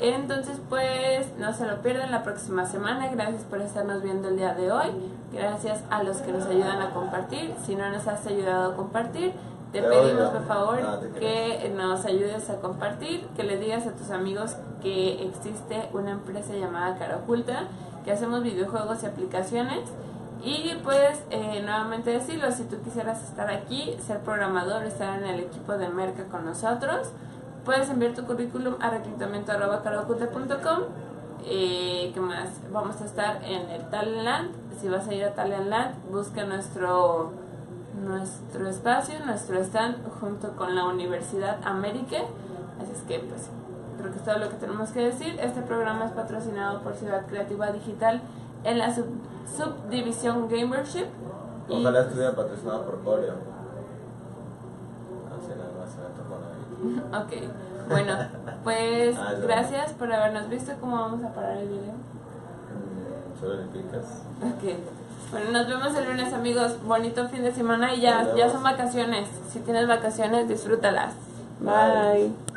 Entonces, pues no se lo pierdan la próxima semana. Gracias por estarnos viendo el día de hoy. Gracias a los que nos ayudan a compartir. Si no nos has ayudado a compartir, te pedimos por favor que nos ayudes a compartir, que le digas a tus amigos que existe una empresa llamada Cara Oculta, que hacemos videojuegos y aplicaciones. Y pues eh, nuevamente decirlo, si tú quisieras estar aquí, ser programador, estar en el equipo de Merca con nosotros, puedes enviar tu currículum a reclutamiento.com. Eh, ¿Qué más? Vamos a estar en el Talentland. Si vas a ir a Talentland, busca nuestro nuestro espacio, nuestro stand junto con la Universidad América. Así es que, pues, creo que es todo lo que tenemos que decir. Este programa es patrocinado por Ciudad Creativa Digital en la sub- subdivisión Gamership. Y- Ojalá estuviera patrocinado por Oreo. No sé, nada más se me antojó la vida. <laughs> Ok, bueno, pues <laughs> Ah, gracias por habernos visto. ¿Cómo vamos a parar el video? Mm, Solo le picas. Ok. Bueno, nos vemos el lunes, amigos. Bonito fin de semana y ya, ya son vacaciones. Si tienes vacaciones, disfrútalas. Bye. Bye.